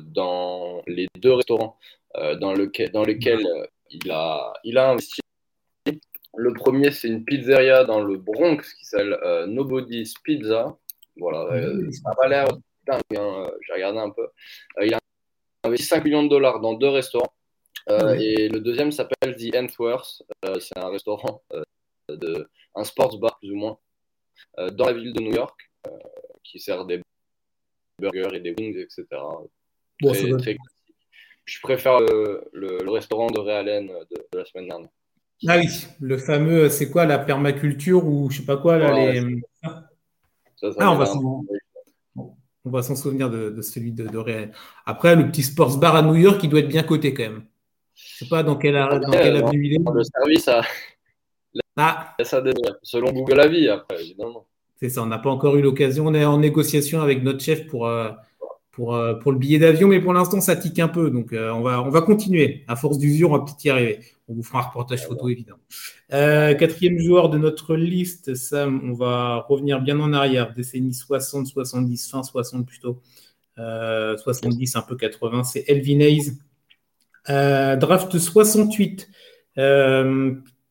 dans les deux restaurants dans, dans lesquels il a, il a investi. Le premier, c'est une pizzeria dans le Bronx qui s'appelle euh, Nobody's Pizza. Voilà, euh, ça n'a pas l'air dingue, hein, j'ai regardé un peu. Euh, il a investi 5 millions de dollars dans deux restaurants. Et le deuxième s'appelle The Entworth. c'est un restaurant, de, un sports bar plus ou moins, dans la ville de New York, qui sert des burgers et des wings, etc. très, je préfère le, restaurant de Réalen de, la semaine dernière. Ah oui, le fameux, c'est quoi la permaculture ou je sais pas quoi là, les... ah, on va s'en souvenir de, celui de, de Après, le petit sports bar à New York, il doit être bien coté quand même. Je sais pas dans quelle, dans quelle avenue il est. Le service. Ah. Ça selon Google Avis, après, évidemment. C'est ça, on n'a pas encore eu l'occasion. On est en négociation avec notre chef pour, euh, pour, euh, pour le billet d'avion, mais pour l'instant, ça tique un peu. Donc, euh, on, va, on va continuer. À force d'usure, on va peut-être y arriver. On vous fera un reportage photo, évidemment. Euh, quatrième joueur de notre liste, Sam, on va revenir bien en arrière, décennie 60, 70, fin 60 plutôt. 70, un peu 80, c'est Elvin Hayes. draft 68.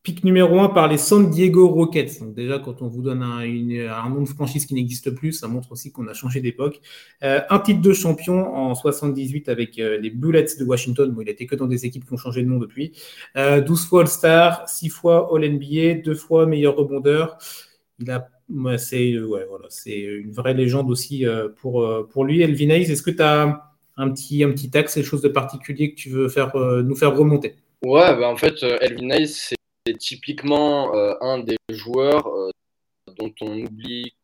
Pic numéro 1 par les San Diego Rockets. Donc déjà, quand on vous donne un, nom de franchise qui n'existe plus, ça montre aussi qu'on a changé d'époque. Euh, un titre de champion en 78 avec euh, les Bullets de Washington. Bon, il n'était que dans des équipes qui ont changé de nom depuis. 12 euh, fois All-Star, 6 fois All-NBA, 2 fois meilleur rebondeur. Il a, c'est ouais, voilà, une vraie légende aussi pour, pour lui. Elvin Hayes, est-ce que tu as un petit, un petit axe, quelque chose de particulier que tu veux faire, nous faire remonter? Ouais, bah en fait, Elvin Hayes, c'est c'est typiquement euh, un des joueurs euh, dont on oublie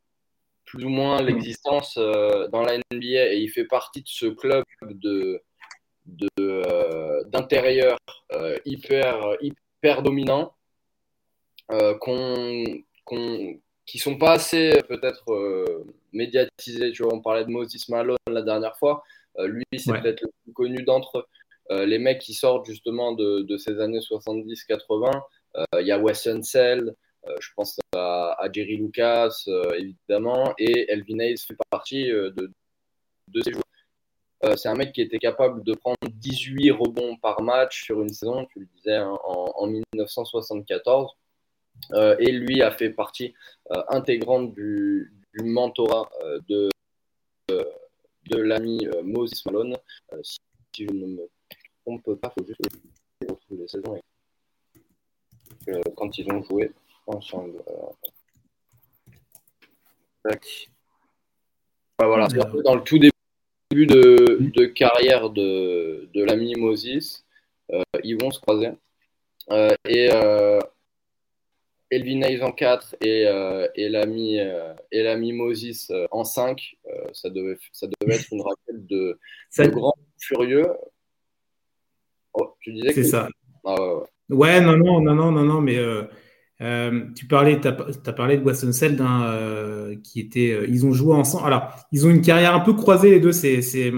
plus ou moins l'existence euh, dans la NBA et il fait partie de ce club de d'intérieur hyper hyper dominant qu'on qui sont pas assez peut-être médiatisés. Tu vois on parlait de Moses Malone la dernière fois. Lui c'est peut-être le plus connu d'entre les mecs qui sortent justement de, de ces années 70-80 il euh, y a Wes Unseld, euh, je pense à, Jerry Lucas, euh, évidemment, et Elvin Hayes fait partie de, ces joueurs. c'est un mec qui était capable de prendre 18 rebonds par match sur une saison, tu le disais, hein, en, 1974. et lui a fait partie intégrante du, mentorat de, l'ami Moses Malone. Si, je ne me trompe pas, il faut juste retrouver les saisons quand ils ont joué ensemble. voilà, dans le tout début de, carrière de, de l'ami Moses, euh, ils vont se croiser. Euh, et euh, Elvin Hayes en 4 et, et l'ami Moses en 5, ça, devait, ça devait être une raquette de, de grand furieux. Oh, tu disais C'est ça. Ah, ouais. Ouais, non, non, non, non, non, non, mais euh, euh, tu parlais, tu as, parlé de Weston Seld, euh, qui était, ils ont joué ensemble. Alors, ils ont une carrière un peu croisée les deux, c'est, c'est,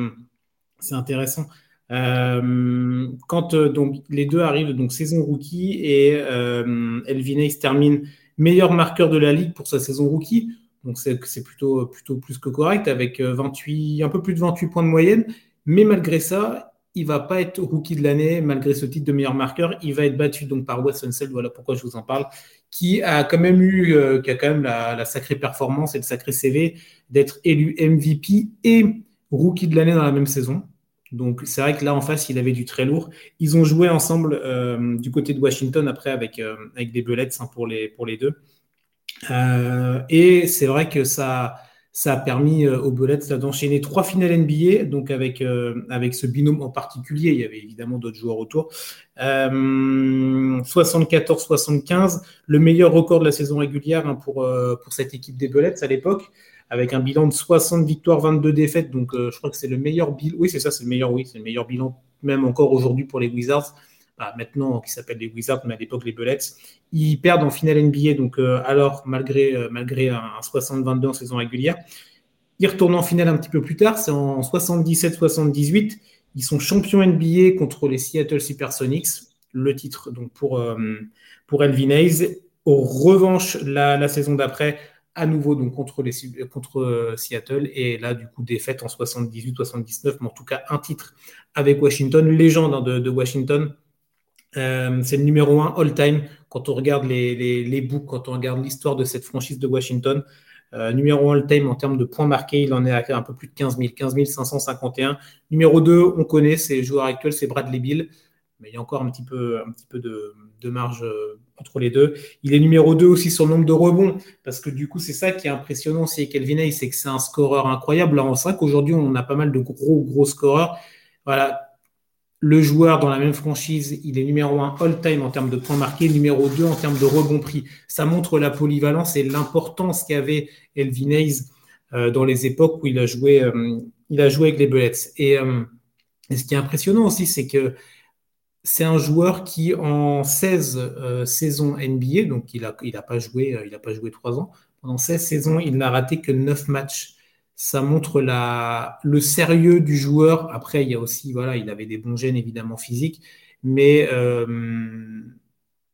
c'est intéressant. quand donc les deux arrivent donc saison rookie et Elvin Hayes termine meilleur marqueur de la ligue pour sa saison rookie. Donc c'est plutôt, plutôt plus que correct avec 28, un peu plus de 28 points de moyenne. Mais malgré ça, il va pas être rookie de l'année, malgré ce titre de meilleur marqueur. Il va être battu donc par Wes Unseld, voilà pourquoi je vous en parle, qui a quand même eu, qui a quand même la, sacrée performance et le sacré CV d'être élu MVP et rookie de l'année dans la même saison. Donc c'est vrai que là en face, il avait du très lourd. Ils ont joué ensemble euh, du côté de Washington après avec, euh, avec des Bullets hein, pour, les, pour les deux. Euh, et c'est vrai que ça, ça a permis aux Bullets d'enchaîner trois finales NBA, donc avec, avec ce binôme en particulier. Il y avait évidemment d'autres joueurs autour. 74-75, le meilleur record de la saison régulière hein, pour, pour cette équipe des Bullets à l'époque avec un bilan de 60 victoires, 22 défaites. Donc, euh, je crois que c'est le meilleur bilan. Oui, c'est ça, c'est le meilleur, oui, c'est le meilleur bilan, même encore aujourd'hui pour les Wizards. Maintenant, qui s'appelle les Wizards, mais à l'époque les Bullets. Ils perdent en finale NBA, donc euh, alors, malgré, euh, malgré un, 60-22 en saison régulière. Ils retournent en finale un petit peu plus tard, c'est en 77-78. Ils sont champions NBA contre les Seattle Supersonics. Le titre donc pour, pour Elvin Hayes. Au revanche, la, saison d'après, à nouveau donc contre, les, contre euh, Seattle et là du coup défaite en 78-79 mais en tout cas un titre avec Washington légende hein, de, Washington euh, c'est le numéro un all-time quand on regarde les, les, les books quand on regarde l'histoire de cette franchise de Washington euh, numéro 1 all-time en termes de points marqués il en est à un peu plus de 15 000 15 551 numéro 2 on connaît c'est joueur actuel c'est Bradley Bill mais il y a encore un petit peu, un petit peu de, marge euh, entre les deux. Il est numéro 2 aussi sur le nombre de rebonds, parce que du coup, c'est ça qui est impressionnant avec Kelvin Hayes, c'est que c'est un scoreur incroyable. Alors, c'est vrai qu'aujourd'hui, on a pas mal de gros, gros scoreurs. Voilà. Le joueur dans la même franchise, il est numéro 1 all-time en termes de points marqués, numéro 2 en termes de rebonds pris. Ça montre la polyvalence et l'importance qu'avait Elvin Hayes euh, dans les époques où il a joué, euh, avec les Bullets. Et, et ce qui est impressionnant aussi, c'est que c'est un joueur qui, en 16 euh, saisons NBA, donc il n'a pas, joué, euh, il pas joué 3 ans, pendant 16 saisons, il n'a raté que 9 matchs. Ça montre la, le sérieux du joueur. Après, il y a aussi, voilà, il avait des bons gènes évidemment physiques, mais euh,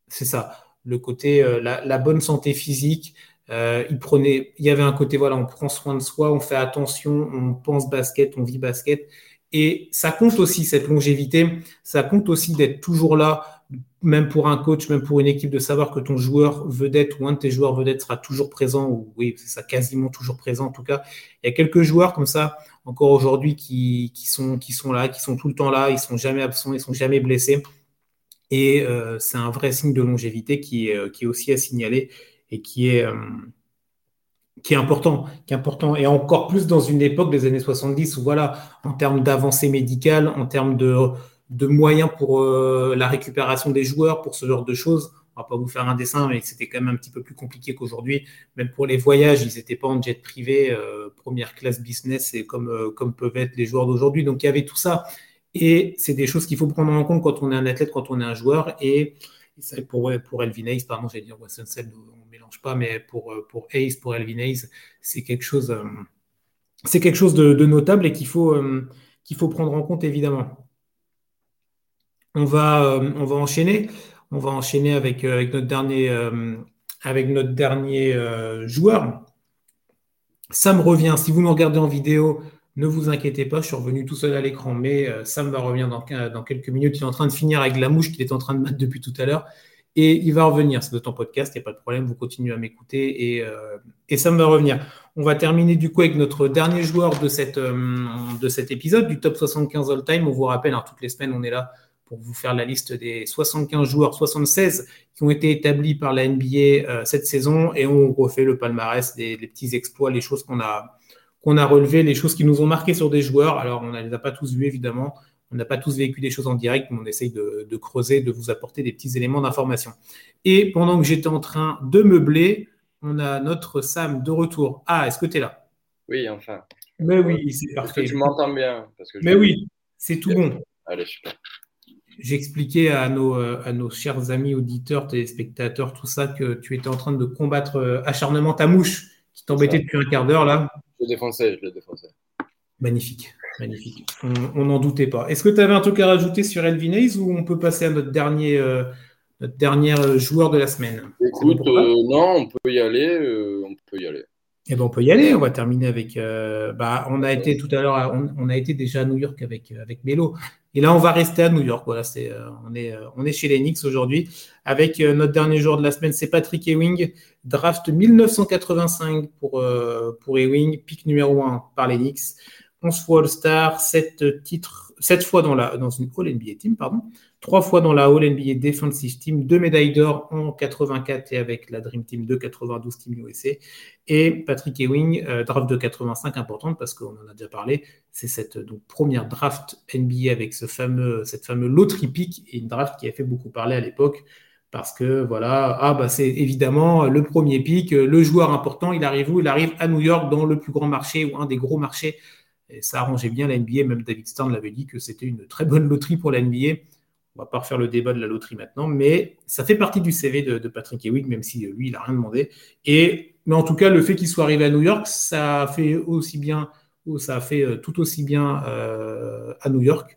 c'est ça, le côté, la, la, bonne santé physique. il prenait, il y avait un côté, voilà, on prend soin de soi, on fait attention, on pense basket, on vit basket. Et ça compte aussi, cette longévité, ça compte aussi d'être toujours là, même pour un coach, même pour une équipe, de savoir que ton joueur vedette ou un de tes joueurs vedettes sera toujours présent, ou oui, c'est ça, quasiment toujours présent en tout cas. Il y a quelques joueurs comme ça, encore aujourd'hui, qui, sont, là, qui sont tout le temps là, ils sont jamais absents, ils sont jamais blessés. Et euh, c'est un vrai signe de longévité qui est, euh, aussi à signaler et qui est, euh, qui est important, qui est important, et encore plus dans une époque des années 70 où voilà, en termes d'avancée médicale, en termes de, de moyens pour euh, la récupération des joueurs, pour ce genre de choses, on va pas vous faire un dessin, mais c'était quand même un petit peu plus compliqué qu'aujourd'hui. Même pour les voyages, ils n'étaient pas en jet privé, euh, première classe business, et comme, euh, comme peuvent être les joueurs d'aujourd'hui. Donc il y avait tout ça. Et c'est des choses qu'il faut prendre en compte quand on est un athlète, quand on est un joueur. Et, pour, pour Elvin Hayes, pardon, j'allais dire Wesson pas, mais pour, pour Ace, pour Elvin Hayes, c'est quelque chose, c'est quelque chose de, notable et qu'il faut, qu'il faut prendre en compte évidemment. On va, on va enchaîner. On va enchaîner avec, notre dernier, avec notre dernier joueur. Sam revient. Si vous me regardez en vidéo, ne vous inquiétez pas, je suis revenu tout seul à l'écran, mais Sam va revenir dans, quelques minutes. Il est en train de finir avec la mouche qu'il est en train de mettre depuis tout à l'heure. Et il va revenir. C'est de ton podcast, il n'y a pas de problème. Vous continuez à m'écouter et, euh, et, ça me va revenir. On va terminer du coup avec notre dernier joueur euh, de cet épisode, du top 75 all-time. On vous rappelle, hein, toutes les semaines, on est là pour vous faire la liste des 75 joueurs, 76 qui ont été établis par la NBA euh, cette saison et on refait le palmarès des, petits exploits, les choses qu'on a, qu'on a relevées, les choses qui nous ont marqué sur des joueurs. Alors, on ne les a pas tous vus, évidemment. On n'a pas tous vécu des choses en direct, mais on essaye de, creuser, de vous apporter des petits éléments d'information. Et pendant que j'étais en train de meubler, on a notre Sam de retour. Ah, est-ce que tu es là? Oui, enfin. Mais oui, c'est parfait. Que tu m'entends bien? mais oui, c'est tout bon. Allez, super. J'expliquais à nos, euh, à nos chers amis auditeurs, téléspectateurs, tout ça, que tu étais en train de combattre euh, acharnement ta mouche qui t'embêtait depuis un quart d'heure là. Je le défonçais, je le défonçais. Magnifique. Magnifique. On n'en doutait pas. Est-ce que tu avais un truc à rajouter sur Elvin Hayes ou on peut passer à notre dernier, euh, notre dernier joueur de la semaine? Écoute, euh, non, on peut y aller. on peut y aller. Eh ben, on peut y aller. On va terminer avec. Euh, bah, on a été tout à l'heure, on, a été déjà à New York avec avec Melo. Et là, on va rester à New York. Voilà, euh, on est chez les Knicks aujourd'hui avec notre dernier jour de la semaine. C'est Patrick Ewing, draft 1985 pour Ewing, pick numéro 1 par les Knicks. 11 fois All-Star, 7 titres, 7 fois dans la dans une All NBA team, pardon trois fois dans la All NBA Defensive Team, deux médailles d'or en 84 et avec la Dream Team de 92 Team USA. Et Patrick Ewing, euh, draft de 85 importante parce qu'on en a déjà parlé. C'est cette donc, première draft NBA avec ce fameux, cette fameuse loterie pick et une draft qui a fait beaucoup parler à l'époque parce que voilà, ah bah c'est évidemment le premier pick, le joueur important, il arrive où? Il arrive à New York dans le plus grand marché ou un des gros marchés. Et ça arrangeait bien la NBA, même David Stern l'avait dit que c'était une très bonne loterie pour la NBA on va pas refaire le débat de la loterie maintenant, mais ça fait partie du CV de, Patrick Ewing, même si lui, il n'a rien demandé. Et, mais en tout cas, le fait qu'il soit arrivé à New York, ça a fait aussi bien, ça a fait euh, tout aussi bien euh, à New York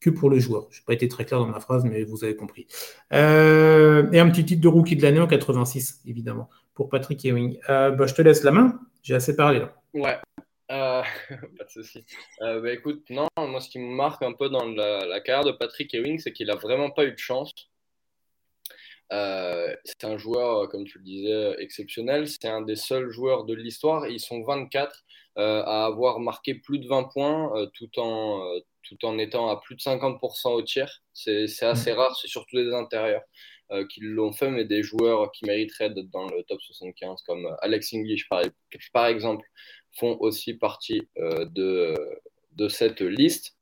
que pour le joueur. Je n'ai pas été très clair dans ma phrase, mais vous avez compris. Euh, et un petit titre de rookie de l'année en 86, évidemment, pour Patrick Ewing. Bah, je te laisse la main. J'ai assez parlé là. Ouais, euh, pas de souci. Euh, bah, écoute, non, moi ce qui me marque un peu dans la, carrière de Patrick Ewing, c'est qu'il a vraiment pas eu de chance. Euh, c'est un joueur, comme tu le disais, exceptionnel. C'est un des seuls joueurs de l'histoire. Ils sont 24 à avoir marqué plus de 20 points tout, en, tout en étant à plus de 50% au tiers. C'est assez rare, c'est surtout des intérieurs qui l'ont fait, mais des joueurs qui mériteraient d'être dans le top 75, comme Alex English par, par exemple, font aussi partie euh, de, de cette liste.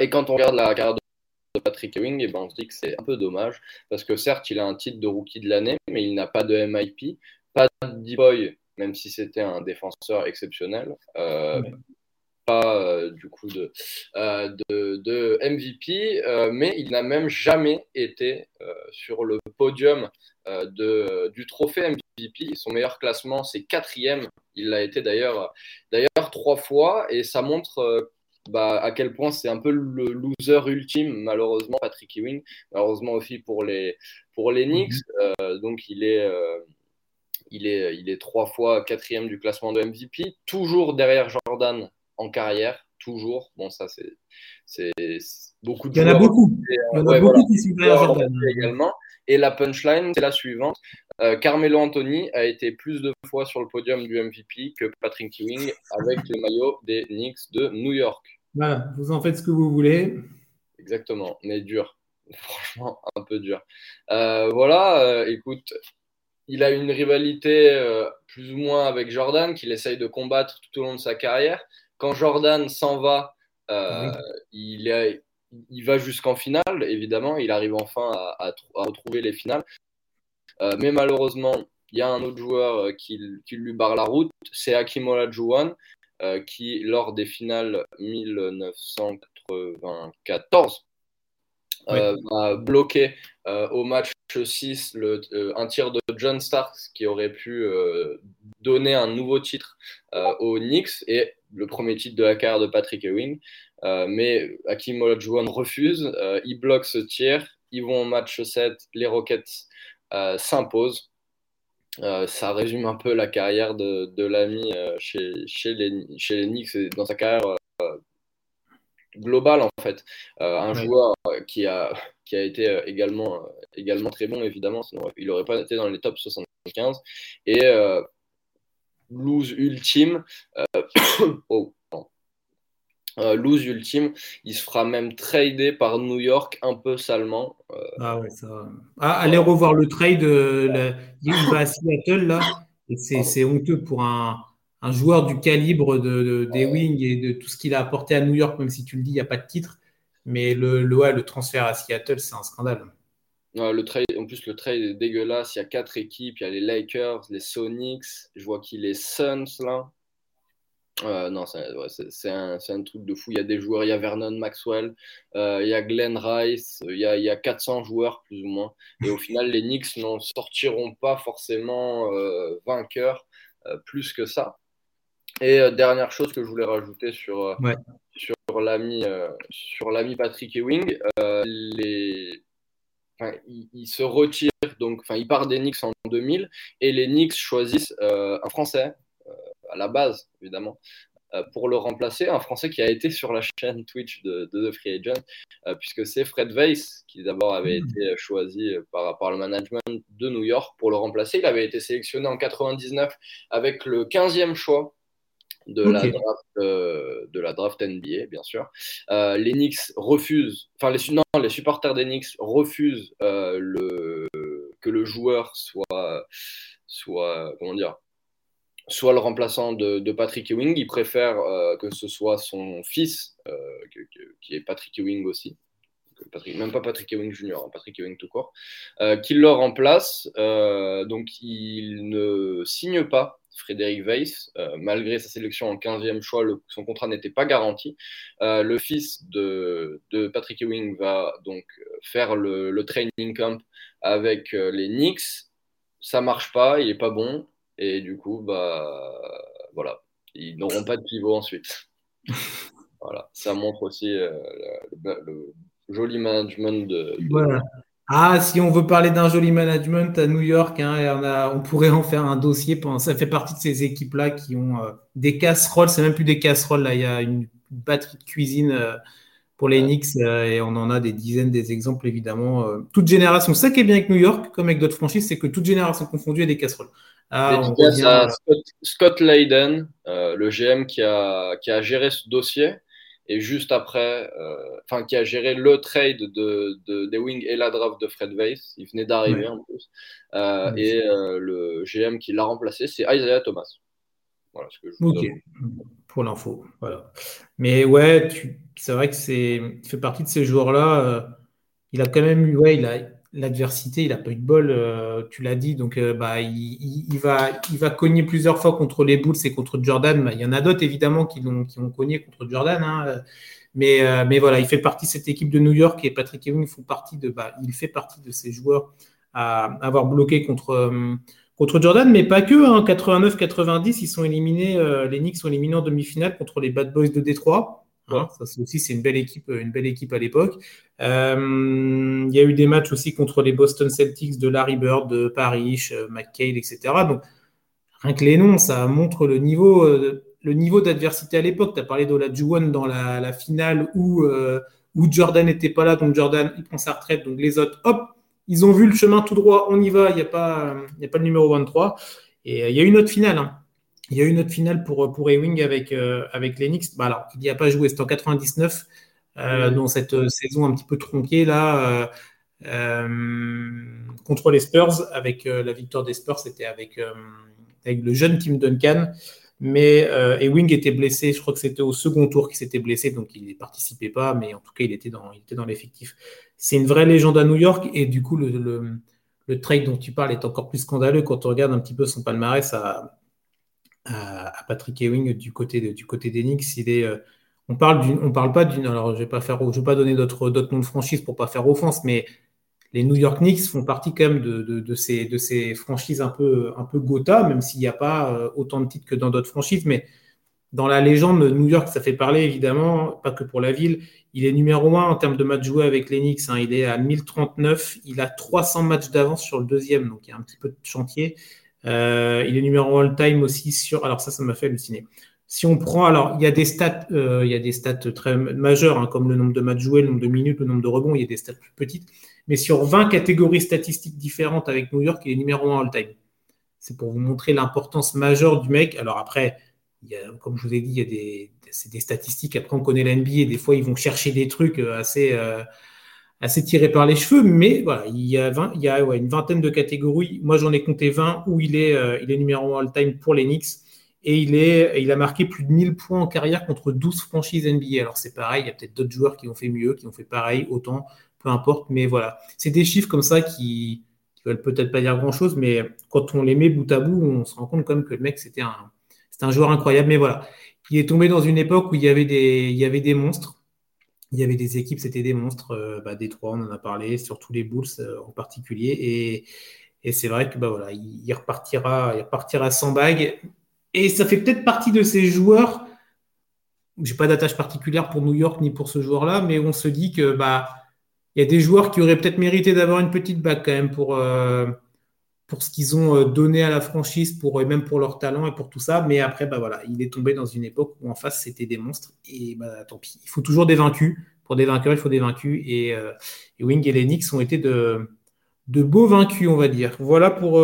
Et quand on regarde la carrière de Patrick Ewing, et eh ben on se dit que c'est un peu dommage, parce que certes, il a un titre de rookie de l'année, mais il n'a pas de MIP, pas de D-Boy, même si c'était un défenseur exceptionnel. Euh, pas euh, du coup de, de, de, MVP, mais il n'a même jamais été sur le podium de, du trophée MVP. Son meilleur classement, c'est quatrième il l'a été d'ailleurs, d'ailleurs trois fois et ça montre euh, bah, à quel point c'est un peu le loser ultime, malheureusement, Patrick Ewing. Malheureusement aussi pour les, pour les Knicks. Mhm. Euh, donc il est, euh, il, est, il est trois fois quatrième du classement de MVP, toujours derrière Jordan en carrière, toujours. Bon, ça c'est. Beaucoup de Il y en a beaucoup. Il y en a beaucoup qui sont derrière Jordan. Également. Et la punchline, c'est la suivante. Euh, Carmelo Anthony a été plus de fois sur le podium du MVP que Patrick Ewing avec le maillot des Knicks de New York. Voilà, vous en faites ce que vous voulez. Exactement, mais dur. Franchement, un peu dur. Euh, voilà, euh, écoute, il a une rivalité plus ou moins avec Jordan qu'il essaye de combattre tout au long de sa carrière. Quand Jordan s'en va, il, est, il va jusqu'en finale, évidemment. Il arrive enfin à retrouver les finales. Euh, mais malheureusement, il y a un autre joueur euh, qui, lui barre la route, c'est Hakim Olajuwon, euh, qui, lors des finales 1994, a bloqué au match 6 le, un tir de John Starks qui aurait pu donner un nouveau titre aux Knicks et le premier titre de la carrière de Patrick Ewing. mais Hakim Olajuwon refuse, il bloque ce tir, ils vont au match 7, les Rockets euh, s'impose. Euh, ça résume un peu la carrière de, de l'ami euh, chez, chez, les, chez les Knicks et dans sa carrière globale en fait. un joueur qui a, qui a été également, également très bon évidemment, sinon il n'aurait pas été dans les top 75. Et lose ultime. oh, euh, lose ultime, il se fera même trader par New York un peu salement. Euh, ah ouais, ça. Ah, allez revoir le trade. Euh, il va à Seattle là. C'est honteux pour un, un, joueur du calibre de, des Wings et de tout ce qu'il a apporté à New York, même si tu le dis, il n'y a pas de titre. Mais le, le, ouais, le transfert à Seattle, c'est un scandale. Le trade, en plus, le trade est dégueulasse. Il y a quatre équipes. Il y a les Lakers, les Sonics. Je vois qu'il est Suns là. Euh, non, c'est un, un, truc de fou. Il y a des joueurs, il y a Vernon Maxwell, euh, il y a Glenn Rice, il y a, il y a 400 joueurs plus ou moins. Et au final, les Knicks n'en sortiront pas forcément euh, vainqueurs plus que ça. Et dernière chose que je voulais rajouter sur, sur l'ami Patrick Ewing, les, il, il, se retire donc, enfin, il part des Knicks en 2000 et les Knicks choisissent un Français à la base, évidemment. Euh, pour le remplacer, un Français qui a été sur la chaîne Twitch de, The Free Agent, euh, puisque c'est Fred Weiss qui d'abord avait hmm. été choisi par, par, le management de New York pour le remplacer. Il avait été sélectionné en 99 avec le 15e choix de, la draft, euh, de la draft NBA, bien sûr. les Knicks refusent, enfin les, non, les supporters des Knicks refusent le, que le joueur soit, soit comment dire, soit le remplaçant de, Patrick Ewing. Il préfère euh, que ce soit son fils, euh, qui est Patrick Ewing aussi. même pas Patrick Ewing Junior, hein, Patrick Ewing tout court, euh, qui le remplace. donc il ne signe pas Frédéric Weiss, malgré sa sélection en 15e choix, son contrat n'était pas garanti. le fils de, Patrick Ewing va donc faire le, le training camp avec les Knicks. Ça marche pas, il est pas bon. Et du coup, bah, voilà, ils n'auront pas de pivot ensuite. voilà, ça montre aussi euh, le, joli management de. Ah, si on veut parler d'un joli management à New York, hein, on, a, on, pourrait en faire un dossier. ça fait partie de ces équipes-là qui ont euh, des casseroles. C'est même plus des casseroles. Là, il y a une batterie de cuisine euh, pour les Knicks et on en a des dizaines des exemples évidemment. toute génération. Ça qui est bien avec New York, comme avec d'autres franchises, c'est que toute génération confondue a des casseroles. Ah, Scott, Layden, euh, le GM qui a, qui a géré ce dossier, et juste après, euh, enfin, qui a géré le trade de, de, des Wings et la draft de Fred Weiss. Il venait d'arriver en plus. Euh, et le GM qui l'a remplacé, c'est Isaiah Thomas. Voilà ce que je Ok, pour l'info. Voilà. Mais ouais, c'est vrai que c'est, fait partie de ces joueurs-là. il a quand même eu, ouais, il a, l'adversité, il n'a pas eu de bol, euh, tu l'as dit, donc euh, bah, il, va, il va cogner plusieurs fois contre les Bulls et contre Jordan. il y en a d'autres évidemment qui l'ont qui ont cogné contre Jordan, hein. mais, euh, mais voilà, il fait partie de cette équipe de New York et Patrick Ewing font partie de, bah, il fait partie de ces joueurs à avoir bloqué contre, contre Jordan, mais pas que. Hein, 89-90, ils sont éliminés, les Knicks sont éliminés en demi-finale contre les Bad Boys de Détroit. Hein, ça aussi, c'est une belle équipe, une belle équipe à l'époque. Euh, il y a eu des matchs aussi contre les Boston Celtics de Larry Bird, de Paris, euh, McHale, etc. Donc, rien que les noms, ça montre le niveau, euh, le niveau d'adversité à l'époque. Tu as parlé d'Olajuwon dans la, la finale où, où Jordan n'était pas là, donc Jordan, il prend sa retraite. Donc les autres, hop, ils ont vu le chemin tout droit, on y va, il n'y a, pas, a pas le numéro 23. Et il y a une autre finale. Hein. Il y a eu une autre finale pour, pour Ewing avec, euh, avec l'Enix. Bah, alors, il n'y a pas joué, c'était en 99, euh, dans cette euh, saison un petit peu tronquée là, contre les Spurs. Avec la victoire des Spurs, c'était avec, avec le jeune Tim Duncan. Mais Ewing était blessé, je crois que c'était au second tour qu'il s'était blessé, donc il ne participait pas, mais en tout cas, il était dans, il était dans l'effectif. C'est une vraie légende à New York, et du coup, le, le, le, trade dont tu parles est encore plus scandaleux quand on regarde un petit peu son palmarès à, à, Patrick Ewing du côté, de, du euh, on parle parle pas d'une. Alors, je vais pas je vais pas donner d'autres, noms de franchises pour pas faire offense, mais les New York Knicks font partie quand même de, ces, franchises un peu, un Gotha, même s'il n'y a pas euh, autant de titres que dans d'autres franchises. Mais dans la légende, New York, ça fait parler évidemment, pas que pour la ville. Il est numéro un en termes de matchs joués avec les Knicks. Hein. Il est à 1039. Il a 300 matchs d'avance sur le deuxième, donc il y a un petit peu de chantier. Euh, il est numéro all-time aussi sur. Alors ça, ça m'a fait halluciner. Si on prend, alors il y a des stats, euh, il y a des stats très majeures, hein, comme le nombre de matchs joués, le nombre de minutes, le nombre de rebonds, il y a des stats plus petites. Mais sur 20 catégories statistiques différentes avec New York, il est numéro 1 all-time. C'est pour vous montrer l'importance majeure du mec. Alors après, comme je vous ai dit, il y a des, des statistiques. Après, on connaît l'NBA et des fois, ils vont chercher des trucs euh, assez, tiré par les cheveux, mais voilà, il y a, 20, il y a une vingtaine de catégories. Moi, j'en ai compté 20 où il est, euh, il est numéro 1 all-time pour les Knicks. Et il, est, il a marqué plus de 1000 points en carrière contre 12 franchises NBA. Alors, c'est pareil, il y a peut-être d'autres joueurs qui ont fait mieux, qui ont fait pareil, autant, peu importe. Mais voilà, c'est des chiffres comme ça qui ne veulent peut-être pas dire grand-chose, mais quand on les met bout à bout, on se rend compte quand même que le mec, c'était un, un joueur incroyable. Mais voilà, il est tombé dans une époque où il y avait des, il y avait des monstres il y avait des équipes, c'était des monstres. Euh, bah, Détroit, on en a parlé, surtout les Bulls euh, en particulier. Et, c'est vrai que bah, voilà, il, repartira, il repartira sans bague. Et ça fait peut-être partie de ces joueurs. J'ai pas d'attache particulière pour New York ni pour ce joueur-là, mais on se dit que bah y a des joueurs qui auraient peut-être mérité d'avoir une petite bague quand même pour, euh, pour ce qu'ils ont donné à la franchise, pour, et même pour leur talent et pour tout ça. Mais après, bah voilà, il est tombé dans une époque où en face, c'était des monstres. Et bah, tant pis. Il faut toujours des vaincus. Pour des vainqueurs, il faut des vaincus. Et, et Wing et Lennox ont été de, de beaux vaincus, on va dire. Voilà pour,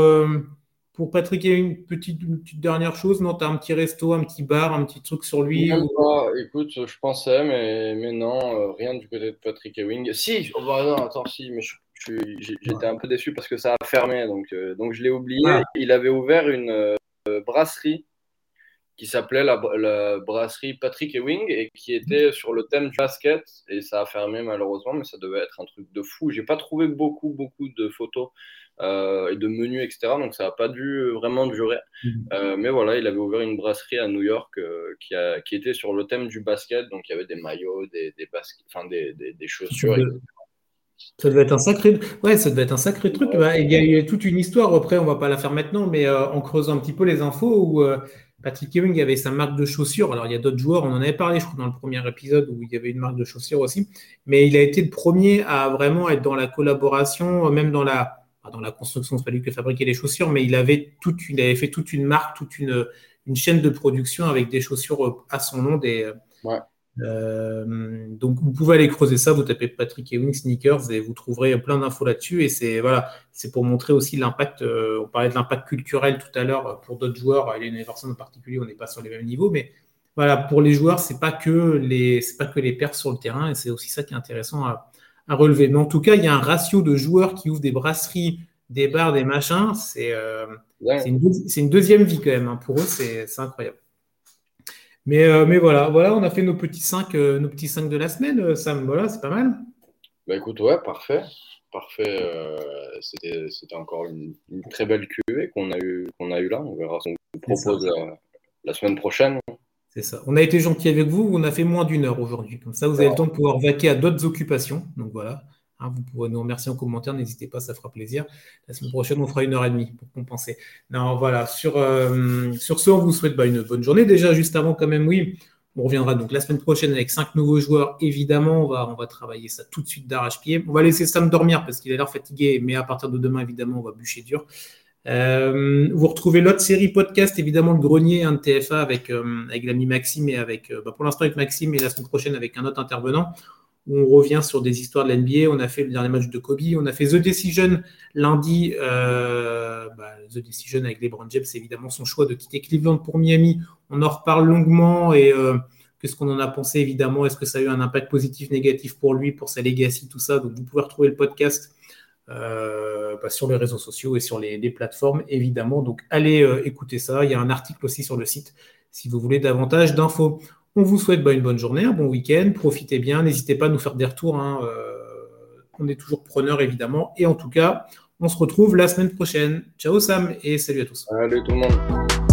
pour Patrick, il y a une petite, dernière chose. Non, tu as un petit resto, un petit bar, un petit truc sur lui Écoute, je pensais, mais, mais non, euh, rien du côté de Patrick Ewing. Si, oh, bah non, attends, si, mais j'étais un peu déçu parce que ça a fermé, donc, euh, donc je l'ai oublié. Ah. Il avait ouvert une euh, brasserie qui s'appelait la, brasserie Patrick Ewing et qui était sur le thème du basket et ça a fermé malheureusement, mais ça devait être un truc de fou. J'ai pas trouvé beaucoup, beaucoup de photos euh, et de menus, etc. Donc ça n'a pas dû vraiment durer. Euh, mais voilà, il avait ouvert une brasserie à New York qui, a, qui, était sur le thème du basket. Donc il y avait des maillots, des, des, enfin, des, des, chaussures. Ça devait être un sacré, ouais, ça devait être un sacré truc. Bah, il, y a, toute une histoire. Après, on va pas la faire maintenant, mais en creusant un petit peu les infos, où Patrick Ewing avait sa marque de chaussures. Alors, il y a d'autres joueurs, on en avait parlé, je crois, dans le premier épisode où il y avait une marque de chaussures aussi. Mais il a été le premier à vraiment être dans la collaboration, même dans la, dans la construction, c'est pas lui qui fabriquait les chaussures, mais il avait, toute il avait fait toute une marque, toute une, une chaîne de production avec des chaussures à son nom. Des, euh, donc vous pouvez aller creuser ça, vous tapez Patrick Ewing sneakers et vous trouverez plein d'infos là-dessus. Et c'est voilà, c'est pour montrer aussi l'impact. Euh, on parlait de l'impact culturel tout à l'heure pour d'autres joueurs. Il y a une personne en particulier, on n'est pas sur les mêmes niveaux, mais voilà, pour les joueurs, c'est pas que les, c'est pas que les pertes sur le terrain, et c'est aussi ça qui est intéressant à, à relever. Mais en tout cas, il y a un ratio de joueurs qui ouvrent des brasseries, des bars, des machins. C'est euh, une, deuxième vie quand même. Hein. Pour eux, c'est incroyable. Mais, euh, mais voilà, voilà, on a fait nos petits 5 euh, nos petits cinq de la semaine, Sam. Voilà, c'est pas mal. Bah écoute, ouais, parfait. Parfait. C'était encore une, très belle cuvée qu'on a, eu, qu'on a eu là. On verra ce qu'on propose la semaine prochaine. C'est ça. On a été gentil avec vous, on a fait moins d'une heure aujourd'hui. Comme ça, vous avez le temps de pouvoir vaquer à d'autres occupations. Donc voilà. Hein, vous pouvez nous remercier en commentaire, n'hésitez pas, ça fera plaisir. La semaine prochaine, on fera une heure et demie pour compenser. Non, voilà. Sur, euh, sur ce, on vous souhaite bah, une bonne journée. Déjà, juste avant, quand même, oui. On reviendra donc la semaine prochaine avec cinq nouveaux joueurs. Évidemment, on va, on va travailler ça tout de suite d'arrache-pied. On va laisser Sam dormir parce qu'il a l'air fatigué, mais à partir de demain, évidemment, on va bûcher dur. Euh, vous retrouvez l'autre série podcast, évidemment, le grenier un TFA avec, euh, avec l'ami Maxime et avec, bah, pour l'instant avec Maxime et la semaine prochaine avec un autre intervenant. Où on revient sur des histoires de l'NBA. On a fait le dernier match de Kobe. On a fait The Decision lundi. Bah, The Decision avec LeBron James, évidemment son choix de quitter Cleveland pour Miami. On en reparle longuement et qu'est-ce qu'on en a pensé évidemment? Est-ce que ça a eu un impact positif, négatif pour lui, pour sa legacy, tout ça? Donc vous pouvez retrouver le podcast euh, bah, sur les réseaux sociaux et sur les, plateformes, évidemment. Donc, allez euh, écouter ça. Il y a un article aussi sur le site si vous voulez davantage d'infos. On vous souhaite bah, une bonne journée, un bon week-end. Profitez bien. N'hésitez pas à nous faire des retours. Hein, euh, on est toujours preneurs, évidemment. Et en tout cas, on se retrouve la semaine prochaine. Ciao Sam et salut à tous. Salut tout le monde.